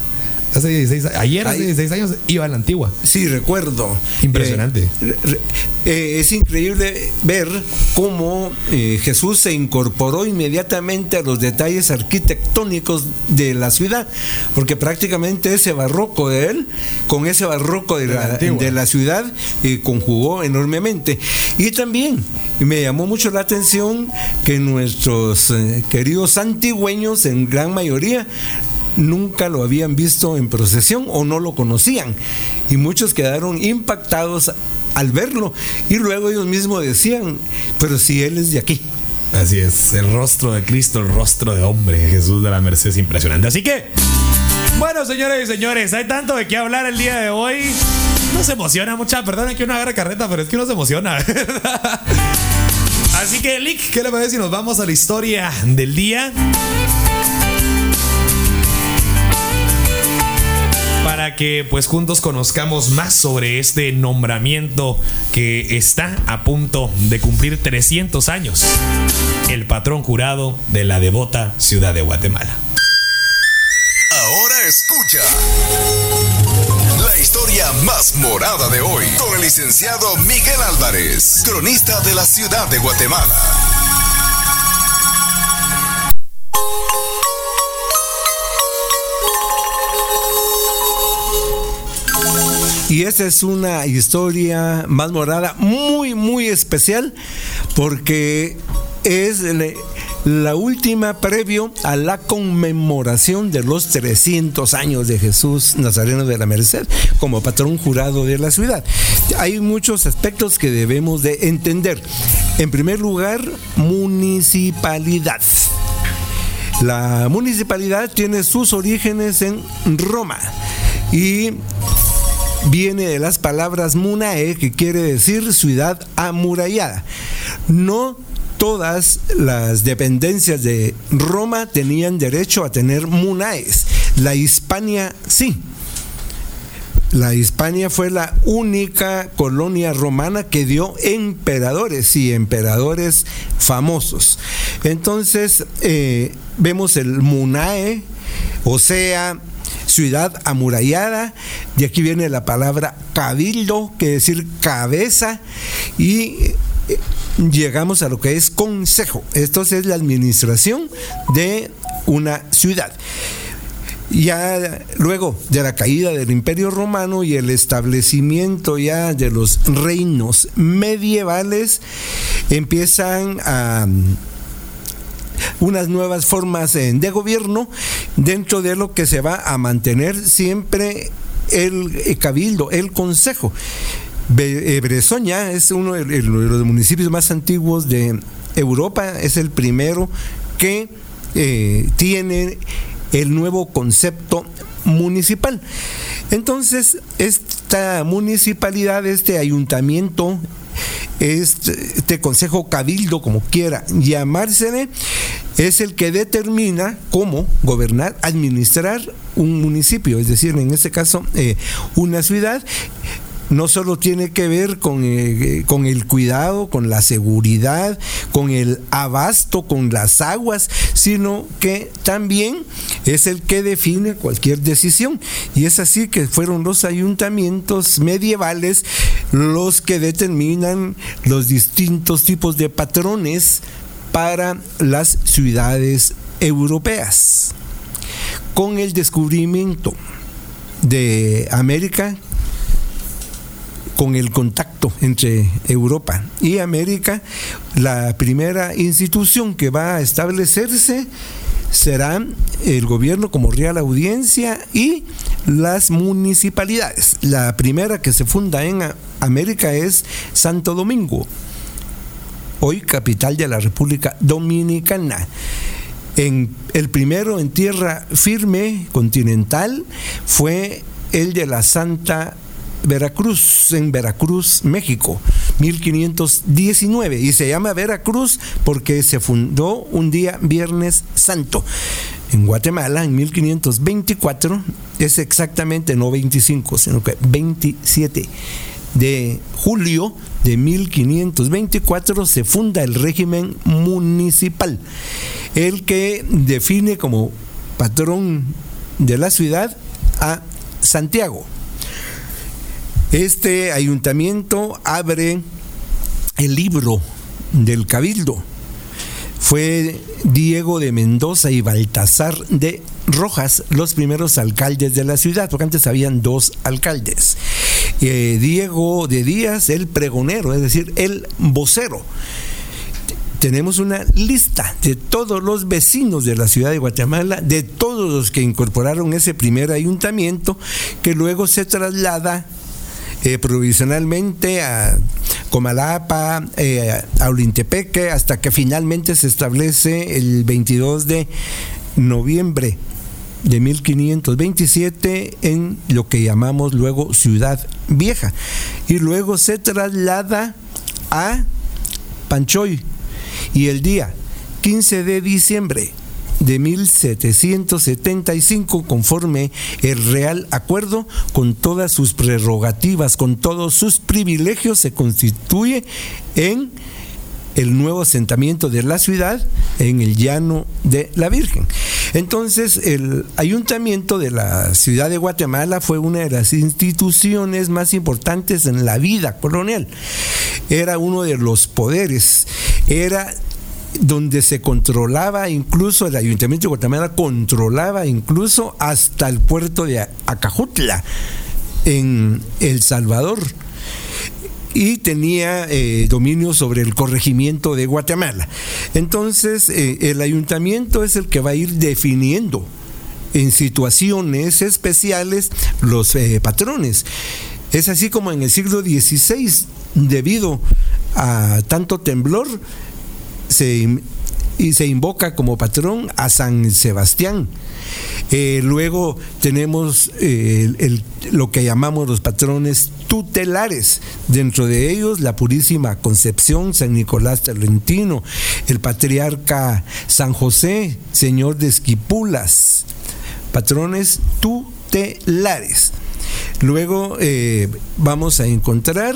Hace 16 a- ayer, hace Ay. 16 años, iba a la antigua. Sí, recuerdo. Impresionante. Eh, re- eh, es increíble ver cómo eh, Jesús se incorporó inmediatamente a los detalles arquitectónicos de la ciudad, porque prácticamente ese barroco de él, con ese barroco de, De la de la ciudad, conjugó enormemente. Y también me llamó mucho la atención que nuestros queridos antigüeños, en gran mayoría, nunca lo habían visto en procesión o no lo conocían. Y muchos quedaron impactados al verlo. Y luego ellos mismos decían, pero si él es de aquí. Así es, el rostro de Cristo, el rostro de hombre, Jesús de la Merced es impresionante. Así que, bueno, señores y señores, hay tanto de qué hablar el día de hoy. No se emociona mucha, perdón que uno agarre carreta, pero es que uno se emociona. Así que, Lick, ¿qué le parece si nos vamos a la historia del día? Que pues juntos conozcamos más sobre este nombramiento que está a punto de cumplir 300 años. El patrón jurado de la devota ciudad de Guatemala. Ahora escucha la historia más morada de hoy con el licenciado Miguel Álvarez, cronista de la ciudad de Guatemala. Y esta es una historia más morada, muy, muy especial, porque es la última previo a la conmemoración de los 300 años de Jesús Nazareno de la Merced como patrón jurado de la ciudad. Hay muchos aspectos que debemos de entender. En primer lugar, municipalidad. La municipalidad tiene sus orígenes en Roma y viene de las palabras munae, que quiere decir ciudad amurallada. No todas las dependencias de Roma tenían derecho a tener munaes. La Hispania sí. La Hispania fue la única colonia romana que dio emperadores y emperadores famosos. Entonces, eh, vemos el Munae, o sea, ciudad amurallada, de aquí viene la palabra cabildo, que decir cabeza, y eh, llegamos a lo que es consejo. Esto es la administración de una ciudad. Ya luego de la caída del Imperio Romano y el establecimiento ya de los reinos medievales, empiezan a unas nuevas formas eh, de gobierno dentro de lo que se va a mantener siempre el eh, cabildo, el consejo. Eh, Bresoña es uno de los municipios más antiguos de Europa, es el primero que tiene el nuevo concepto municipal. Entonces, esta municipalidad, este ayuntamiento, este consejo cabildo, como quiera llamársele, es el que determina cómo gobernar, administrar un municipio, es decir, en este caso, eh, una ciudad no solo tiene que ver con, eh, con, el cuidado, con la seguridad, con el abasto, con las aguas, sino que también es el que define cualquier decisión. Y es así que fueron los ayuntamientos medievales los que determinan los distintos tipos de patrones para las ciudades europeas. Con el descubrimiento de América, con el contacto entre Europa y América, la primera institución que va a establecerse será el gobierno como real audiencia y las municipalidades. La primera que se funda en América es Santo Domingo, hoy capital de la República Dominicana. El primero en tierra firme continental fue el de la Santa Veracruz, en Veracruz, México, 1519. Y se llama Veracruz porque se fundó un día Viernes Santo. En Guatemala, en 1524, es exactamente no 25, sino que 27 de julio de 1524 se funda el régimen municipal, el que define como patrón de la ciudad a Santiago. Este ayuntamiento abre el libro del Cabildo. Fue Diego de Mendoza y Baltasar de Rojas los primeros alcaldes de la ciudad, porque antes habían dos alcaldes. Eh, Diego de Díaz, el pregonero, es decir, el vocero tenemos una lista de todos los vecinos de la ciudad de Guatemala, de todos los que incorporaron ese primer ayuntamiento, que luego se traslada eh, provisionalmente a Comalapa, eh, a Olintepeque, hasta que finalmente se establece el 22 de noviembre de 1527 en lo que llamamos luego Ciudad Vieja. Y luego se traslada a Panchoy. Y el día 15 de diciembre de 1775 conforme el Real Acuerdo con todas sus prerrogativas, con todos sus privilegios, se constituye en el nuevo asentamiento de la ciudad en el llano de la Virgen. Entonces, el ayuntamiento de la ciudad de Guatemala fue una de las instituciones más importantes en la vida colonial. Era uno de los poderes, era donde se controlaba incluso el ayuntamiento de Guatemala controlaba incluso hasta el puerto de Acajutla en El Salvador y tenía eh, dominio sobre el corregimiento de Guatemala. Entonces, eh, el ayuntamiento es el que va a ir definiendo en situaciones especiales los eh, patrones. Es así como en el siglo XVI, debido a tanto temblor, se, y se invoca como patrón a San Sebastián. Eh, luego tenemos eh, lo que llamamos los patrones tutelares, dentro de ellos la Purísima Concepción, San Nicolás Tolentino, el patriarca San José, señor de Esquipulas, patrones tutelares. Luego eh, vamos a encontrar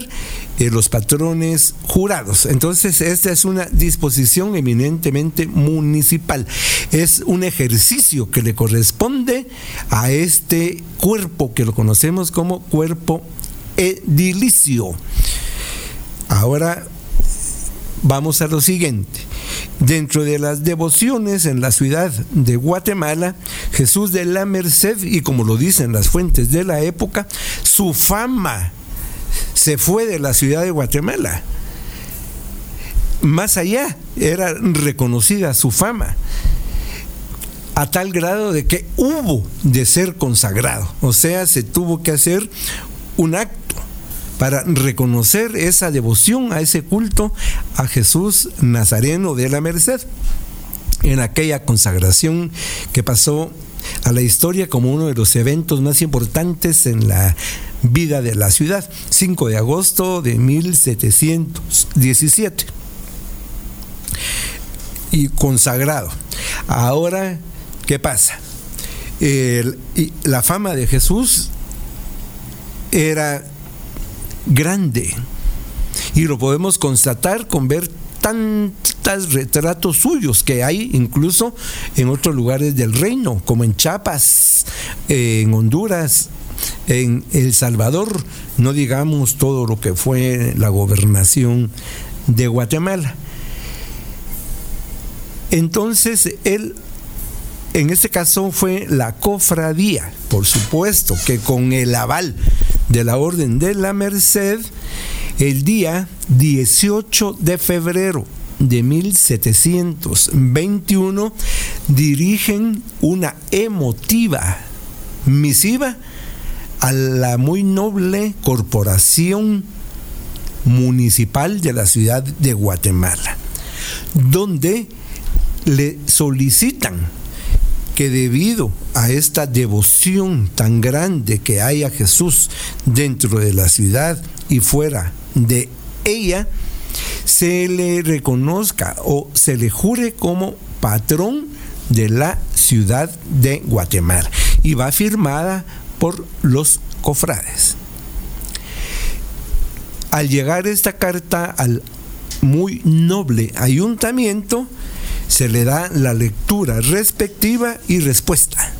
eh, los patrones jurados. Entonces, esta es una disposición eminentemente municipal. Es un ejercicio que le corresponde a este cuerpo que lo conocemos como cuerpo edilicio. Ahora vamos a lo siguiente. Dentro de las devociones en la ciudad de Guatemala, Jesús de la Merced, y como lo dicen las fuentes de la época, su fama se fue de la ciudad de Guatemala. Más allá era reconocida su fama a tal grado de que hubo de ser consagrado, o sea, se tuvo que hacer un acto para reconocer esa devoción a ese culto a Jesús Nazareno de la Merced en aquella consagración que pasó a la historia como uno de los eventos más importantes en la vida de la ciudad, 5 de agosto de 1717. Y consagrado. Ahora, ¿qué pasa? la fama de Jesús era grande. Y lo podemos constatar con ver tantos retratos suyos que hay incluso en otros lugares del reino, como en Chiapas, en Honduras, en El Salvador, no digamos todo lo que fue la gobernación de Guatemala. Entonces él en este caso fue la cofradía, por supuesto, que con el aval de la Orden de la Merced, el día 18 de febrero de 1721 dirigen una emotiva misiva a la muy noble corporación municipal de la ciudad de Guatemala, donde le solicitan que debido a esta devoción tan grande que hay a Jesús dentro de la ciudad y fuera de ella, se le reconozca o se le jure como patrón de la ciudad de Guatemala y va firmada por los cofrades. Al llegar esta carta al muy noble ayuntamiento, se le da la lectura respectiva y respuesta.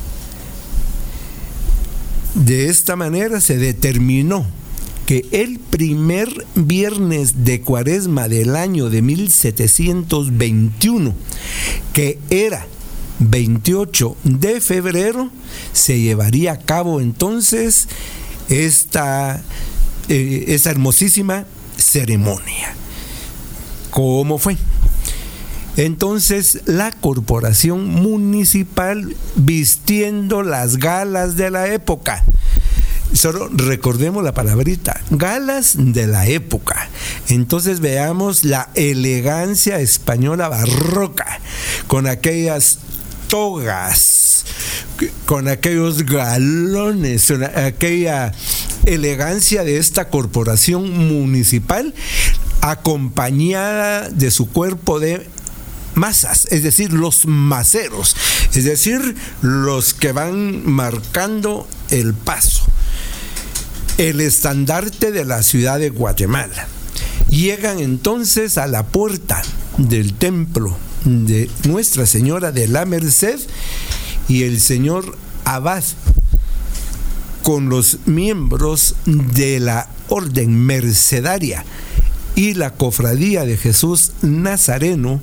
De esta manera se determinó que el primer viernes de cuaresma del año de 1721, que era 28 de febrero, se llevaría a cabo entonces esta, eh, esta hermosísima ceremonia. ¿Cómo fue? Entonces la corporación municipal vistiendo las galas de la época. Solo recordemos la palabrita, galas de la época. Entonces veamos la elegancia española barroca, con aquellas togas, con aquellos galones, aquella elegancia de esta corporación municipal acompañada de su cuerpo de masas, es decir, los maceros, es decir, los que van marcando el paso. El estandarte de la ciudad de Guatemala. Llegan entonces a la puerta del templo de Nuestra Señora de la Merced y el señor Abad con los miembros de la orden mercedaria y la cofradía de Jesús Nazareno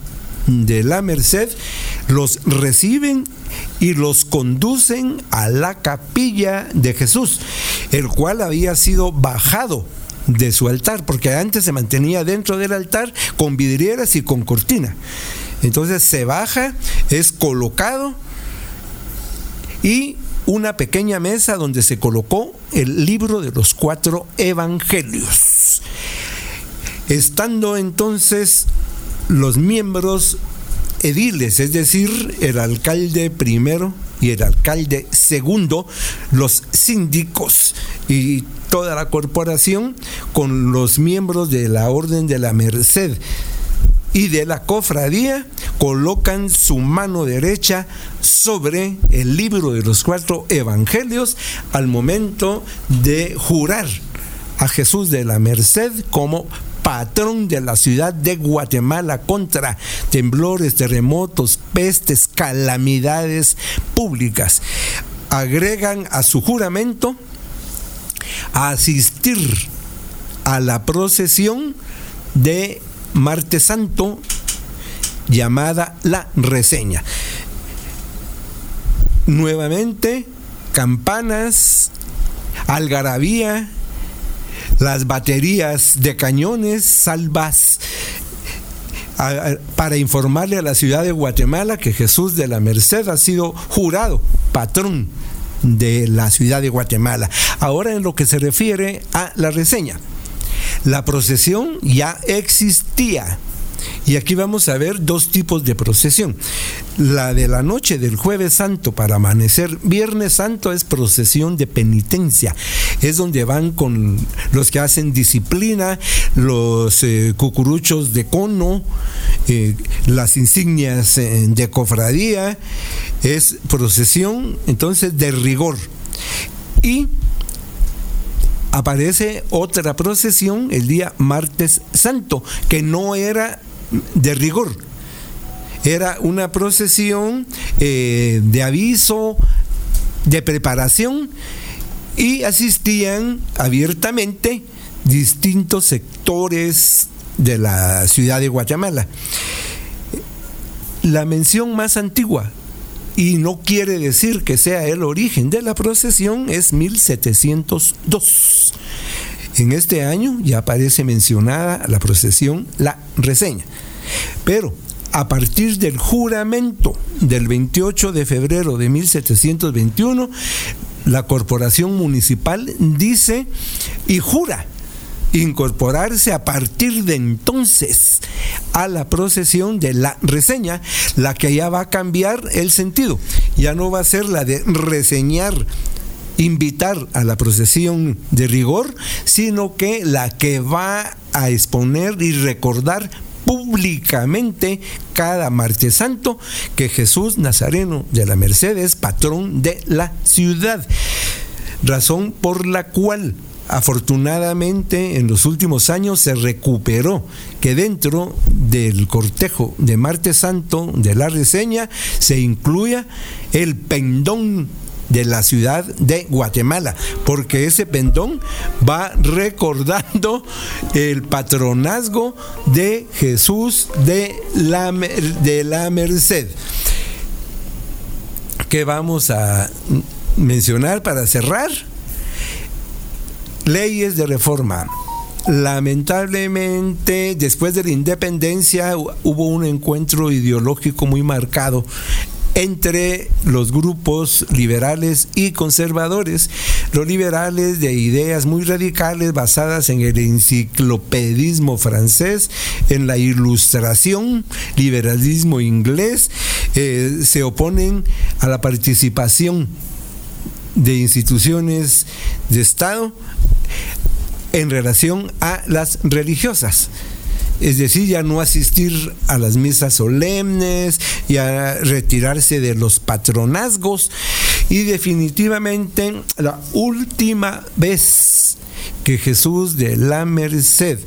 de la Merced los reciben y los conducen a la capilla de Jesús, el cual había sido bajado de su altar, porque antes se mantenía dentro del altar con vidrieras y con cortina. Entonces se baja, es colocado y una pequeña mesa donde se colocó el libro de los cuatro evangelios. Estando entonces los miembros ediles, es decir, el alcalde primero y el alcalde segundo, los síndicos y toda la corporación con los miembros de la Orden de la Merced y de la cofradía colocan su mano derecha sobre el libro de los cuatro evangelios al momento de jurar a Jesús de la Merced como patrón de la ciudad de Guatemala contra temblores, terremotos, pestes, calamidades públicas. Agregan a su juramento asistir a la procesión de Martes Santo llamada La Reseña. Nuevamente, campanas, algarabía, las baterías de cañones, salvas, para informarle a la ciudad de Guatemala que Jesús de la Merced ha sido jurado patrón de la ciudad de Guatemala. Ahora en lo que se refiere a la reseña. La procesión ya existía y aquí vamos a ver dos tipos de procesión. La de la noche del jueves santo para amanecer viernes santo es procesión de penitencia. Es donde van con los que hacen disciplina, los eh, cucuruchos de cono, eh, las insignias eh, de cofradía. Es procesión entonces de rigor. Y aparece otra procesión el día martes santo, que no era de rigor. Era una procesión eh, de aviso, de preparación y asistían abiertamente distintos sectores de la ciudad de Guatemala. La mención más antigua, y no quiere decir que sea el origen de la procesión, es 1702. En este año ya aparece mencionada la procesión La Reseña. Pero a partir del juramento del 28 de febrero de 1721, la corporación municipal dice y jura incorporarse a partir de entonces a la procesión de la reseña, la que ya va a cambiar el sentido. Ya no va a ser la de reseñar invitar a la procesión de rigor, sino que la que va a exponer y recordar públicamente cada martes santo que Jesús Nazareno de la Merced es patrón de la ciudad. Razón por la cual afortunadamente en los últimos años se recuperó que dentro del cortejo de Martes Santo de la reseña se incluya el pendón de la ciudad de Guatemala, porque ese pendón va recordando el patronazgo de Jesús de la, de la Merced. ¿Qué vamos a mencionar para cerrar? Leyes de reforma. Lamentablemente, después de la independencia hubo un encuentro ideológico muy marcado entre los grupos liberales y conservadores. Los liberales de ideas muy radicales basadas en el enciclopedismo francés, en la ilustración, liberalismo inglés, eh, se oponen a la participación de instituciones de Estado en relación a las religiosas es decir, ya no asistir a las misas solemnes, ya retirarse de los patronazgos y definitivamente la última vez que Jesús de la Merced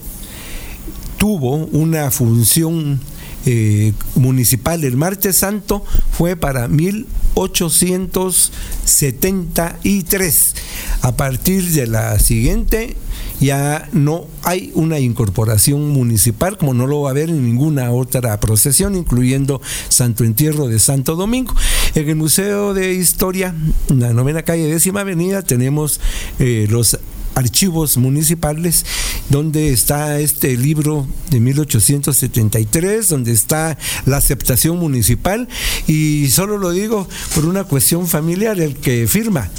tuvo una función eh, municipal el martes santo fue para 1873. A partir de la siguiente ya no hay una incorporación municipal, como no lo va a haber en ninguna otra procesión, incluyendo Santo Entierro de Santo Domingo. En el Museo de Historia, en la novena calle décima avenida, tenemos eh, los archivos municipales, donde está este libro de 1873, donde está la aceptación municipal, y solo lo digo por una cuestión familiar, el que firma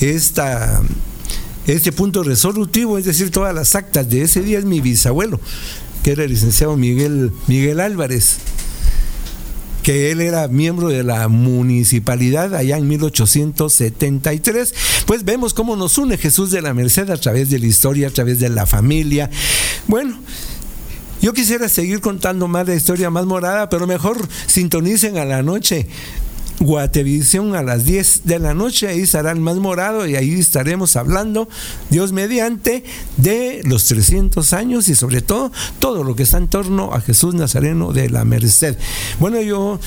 esta este punto resolutivo, es decir, todas las actas de ese día es mi bisabuelo, que era el licenciado Miguel, Miguel Álvarez, que él era miembro de la municipalidad allá en 1873. Pues vemos cómo nos une Jesús de la Merced a través de la historia, a través de la familia. Bueno, Yo quisiera seguir contando más la historia más morada, pero mejor sintonicen a la noche. Guatevisión a las 10 de la noche, ahí estará el más morado y ahí estaremos hablando, Dios mediante, de los 300 años y sobre todo todo lo que está en torno a Jesús Nazareno de la Merced. Bueno, yo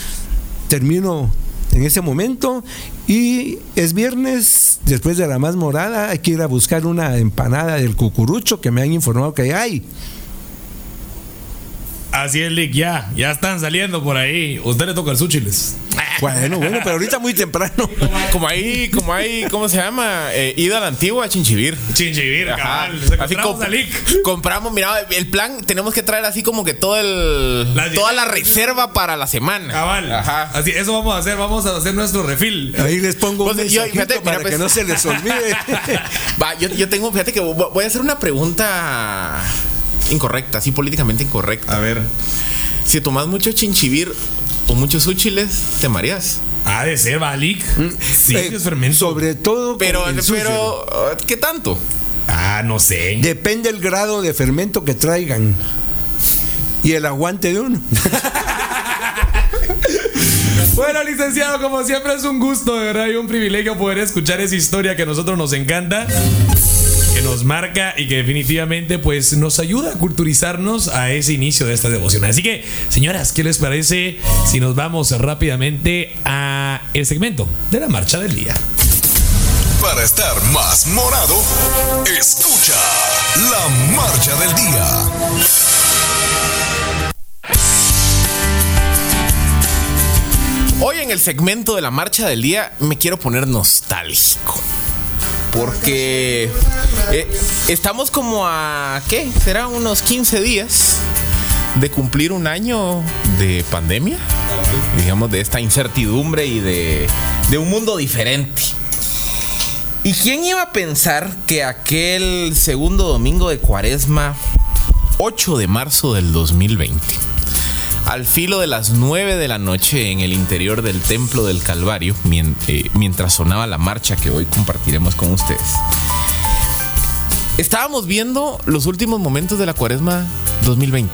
termino en ese momento y es viernes, después de la más morada, hay que ir a buscar una empanada del cucurucho que me han informado que hay. Así es, Lick, ya, ya están saliendo por ahí. Usted le toca el súchiles. Bueno, bueno, pero ahorita muy temprano. Como ahí, como ahí, ¿cómo se llama? Eh, ida a la antigua, Chinchivir. Chinchivir, Ajá. cabal. Así Así comp- a Lick. compramos, mira, el plan tenemos que traer así como que todo el toda la reserva para la semana. Cabal. Ajá. Así, eso vamos a hacer, vamos a hacer nuestro refil. Ahí les pongo un Pues, yo- fíjate, mira, para pues- que no se les olvide. Va, yo, yo tengo, fíjate que vo- voy a hacer una pregunta incorrecta, así políticamente incorrecta. A ver. Si tomas mucho chinchivir muchos úchiles, te mareas. Ha de ser, va, Lick. Sí, Eh, es fermento. Sobre todo Pero, el pero, ¿qué tanto? Ah, no sé. Depende el grado de fermento que traigan. Y el aguante de uno. Bueno, licenciado, como siempre es un gusto, de verdad, y un privilegio poder escuchar esa historia que a nosotros nos encanta, que nos marca y que definitivamente pues nos ayuda a culturizarnos a ese inicio de esta devoción. Así que, señoras, ¿qué les parece si nos vamos rápidamente a el segmento de la marcha del día? Para estar más morado, escucha la marcha del día. Hoy en el segmento de la marcha del día me quiero poner nostálgico. Porque eh, estamos como a, ¿qué? Serán unos 15 días de cumplir un año de pandemia. Digamos, de esta incertidumbre y de, de un mundo diferente. ¿Y quién iba a pensar que aquel segundo domingo de cuaresma, 8 de marzo del 2020, al filo de las 9 de la noche en el interior del templo del Calvario, eh, mientras sonaba la marcha que hoy compartiremos con ustedes. Estábamos viendo los últimos momentos de la cuaresma 2020.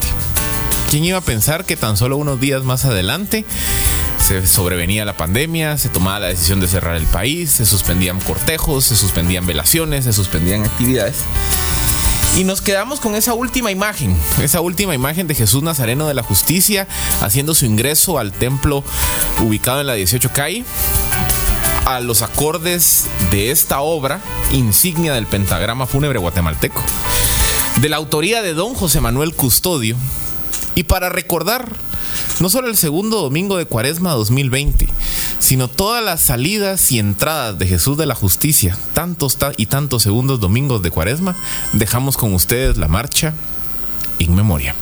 ¿Quién iba a pensar que tan solo unos días más adelante se sobrevenía la pandemia, se tomaba la decisión de cerrar el país, se suspendían cortejos, se suspendían velaciones, se suspendían actividades? Y nos quedamos con esa última imagen, esa última imagen de Jesús Nazareno de la Justicia haciendo su ingreso al templo ubicado en la 18 calle a los acordes de esta obra insignia del pentagrama fúnebre guatemalteco, de la autoría de don José Manuel Custodio, y para recordar no solo el segundo domingo de Cuaresma 2020, sino todas las salidas y entradas de Jesús de la Justicia, tantos ta- y tantos segundos domingos de Cuaresma, dejamos con ustedes la marcha in memoria.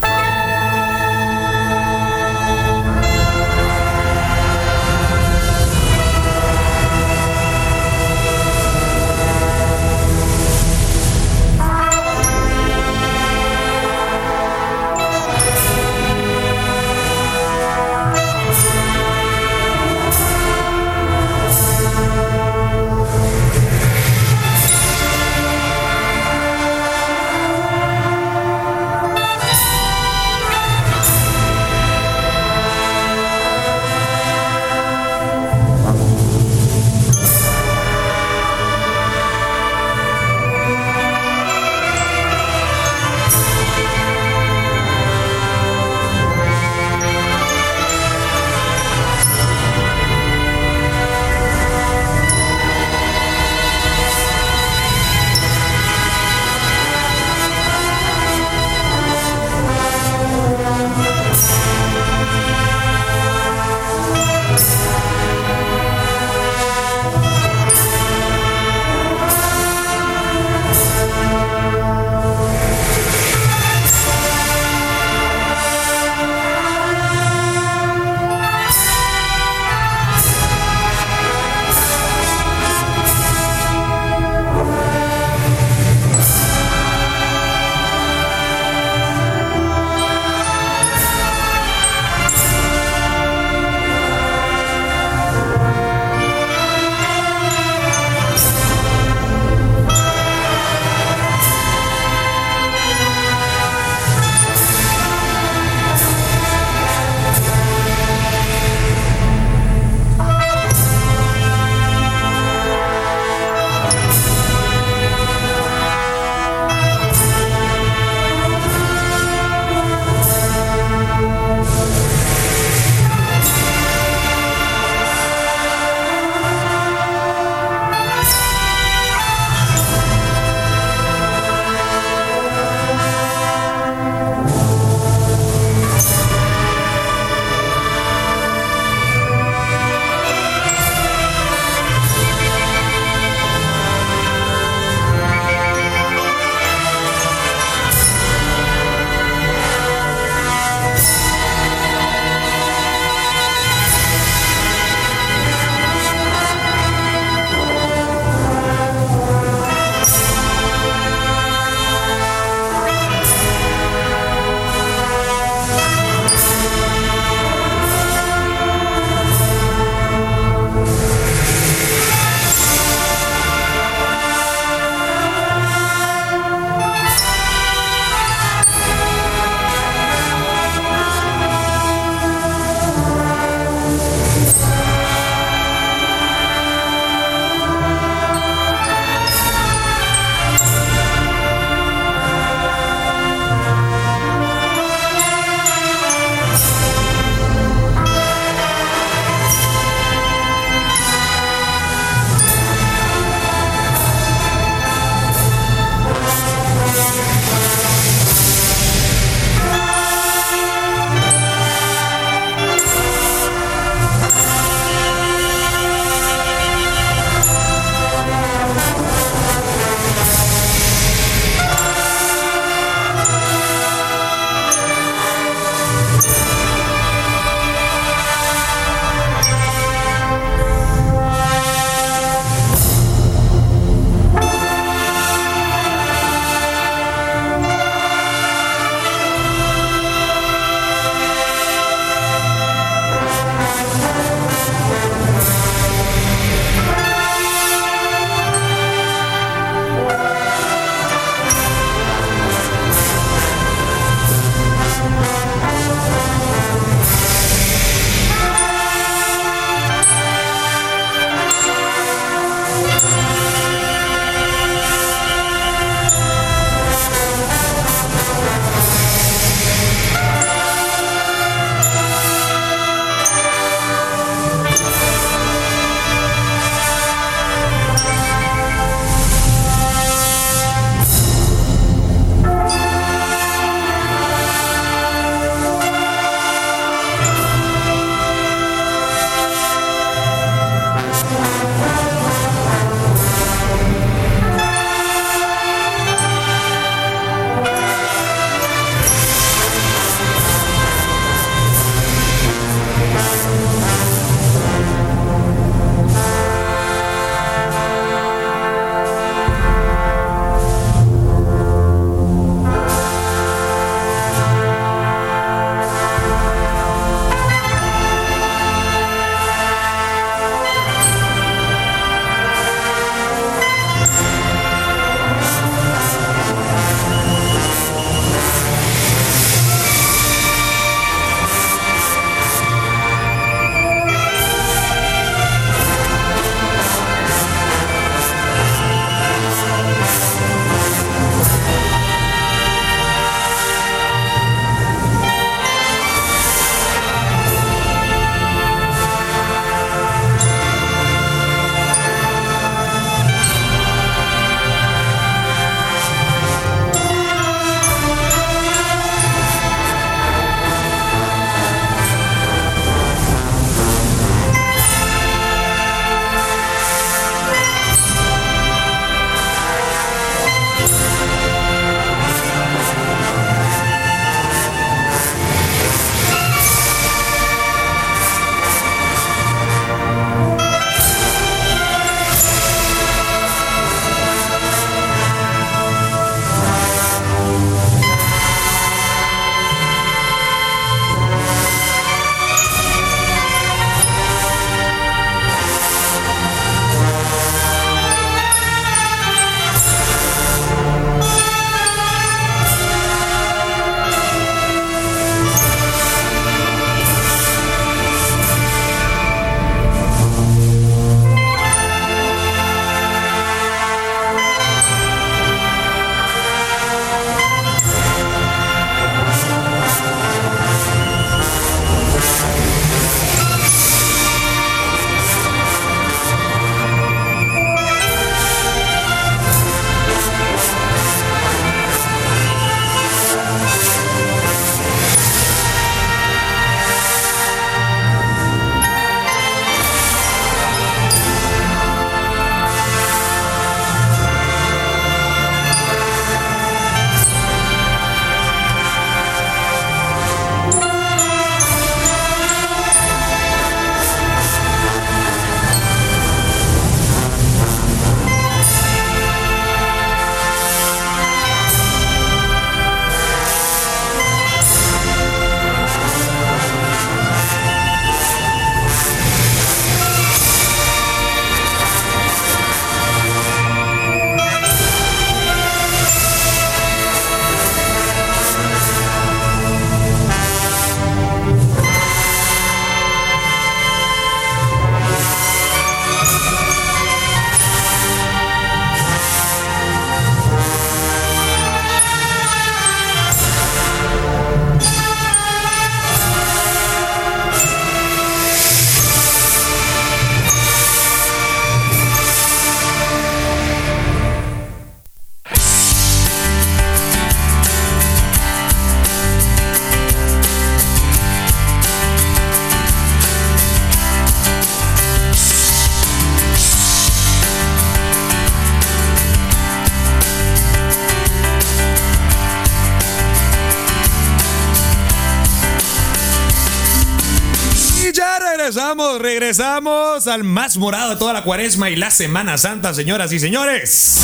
Regresamos, al más morado de toda la cuaresma y la Semana Santa, señoras y señores.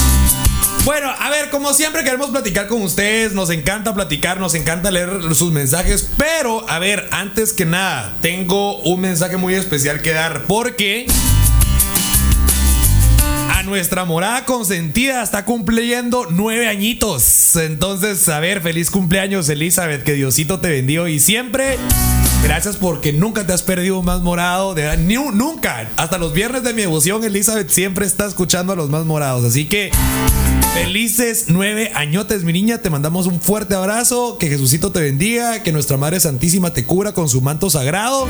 Bueno, a ver, como siempre queremos platicar con ustedes, nos encanta platicar, nos encanta leer sus mensajes, pero a ver, antes que nada, tengo un mensaje muy especial que dar porque a nuestra morada consentida está cumpliendo nueve añitos. Entonces, a ver, feliz cumpleaños Elizabeth, que Diosito te bendiga y siempre. Gracias porque nunca te has perdido un más morado. De, ni, nunca. Hasta los viernes de mi devoción, Elizabeth siempre está escuchando a los más morados. Así que felices nueve añotes, mi niña. Te mandamos un fuerte abrazo. Que Jesucito te bendiga. Que nuestra Madre Santísima te cubra con su manto sagrado.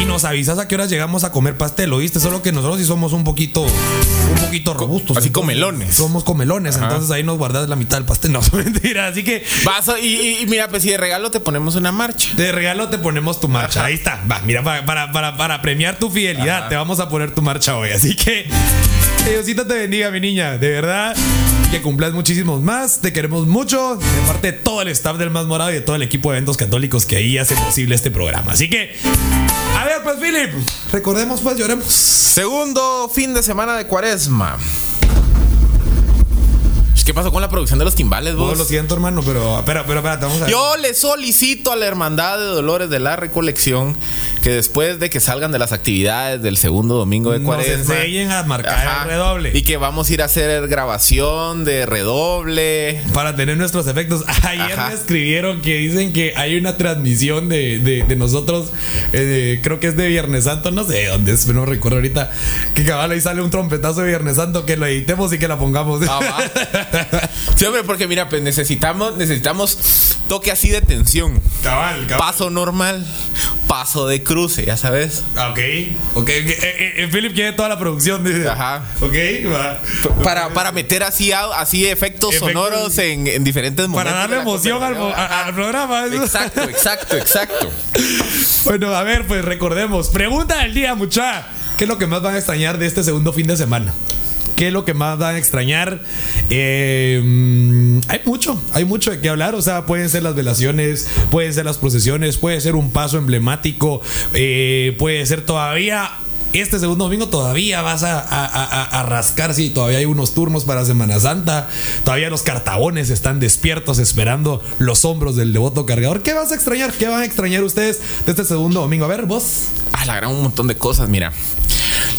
Y nos avisas a qué horas llegamos a comer pastel, ¿oíste? Solo que nosotros sí somos un poquito, un poquito robustos. Así entonces, comelones. Somos comelones, Ajá. entonces ahí nos guardas la mitad del pastel. No, mentira. Así que Vas a- y, mira, pues si de regalo te ponemos una marcha. de regalo te ponemos tu marcha. Ahí está. Va, mira, para, para, para, para premiar tu fidelidad, Ajá. te vamos a poner tu marcha hoy. Así que Diosito te bendiga, mi niña. De verdad, que cumplas muchísimos más. Te queremos mucho. De parte de todo el staff del Más Morado y de todo el equipo de eventos católicos que ahí hace posible este programa. Así que, a ver, pues, Philip, recordemos, pues, lloremos. Segundo fin de semana de cuaresma. ¿Qué pasó con la producción de los timbales, No vos? lo siento, hermano, pero, pero, pero, espérate, vamos a ver. Yo le solicito a la Hermandad de Dolores de la Recolección que después de que salgan de las actividades del segundo domingo de Nos cuaresma enseñen a marcar el redoble. y que vamos a ir a hacer grabación de redoble. Para tener nuestros efectos. Ayer Ajá. me escribieron que dicen que hay una transmisión de, de- de nosotros, eh, creo que es de Viernes Santo, no sé de dónde es, no recuerdo ahorita, que cabal ahí sale un trompetazo de Viernes Santo, que lo editemos y que la pongamos. Ah. Sí, hombre, porque mira, pues necesitamos, necesitamos toque así de tensión. cabal, cabal. Paso normal, paso de cruce, ya sabes. Ah, Ok, ok. ok. Eh, eh, eh, Philip quiere toda la producción. dice. Ajá. Ok, va. Para, para meter así, así efectos, Efectos. sonoros en, en diferentes momentos. Para darle emoción al, al programa. Exacto, exacto, exacto. Bueno, a ver, pues recordemos. Pregunta del día, mucha. ¿Qué es lo que más van a extrañar de este segundo fin de semana? ¿Qué es lo que más van a extrañar? Mm, hay mucho, hay mucho de qué hablar. O sea, pueden ser las velaciones, pueden ser las procesiones, puede ser un paso emblemático, eh, puede ser todavía. Este segundo domingo todavía vas a, a- a- rascar, sí, todavía hay unos turnos para Semana Santa, todavía los cartabones están despiertos esperando los hombros del devoto cargador. ¿Qué vas a extrañar? ¿Qué van a extrañar ustedes de este segundo domingo? A ver, vos. Ah, la gran un montón de cosas, mira.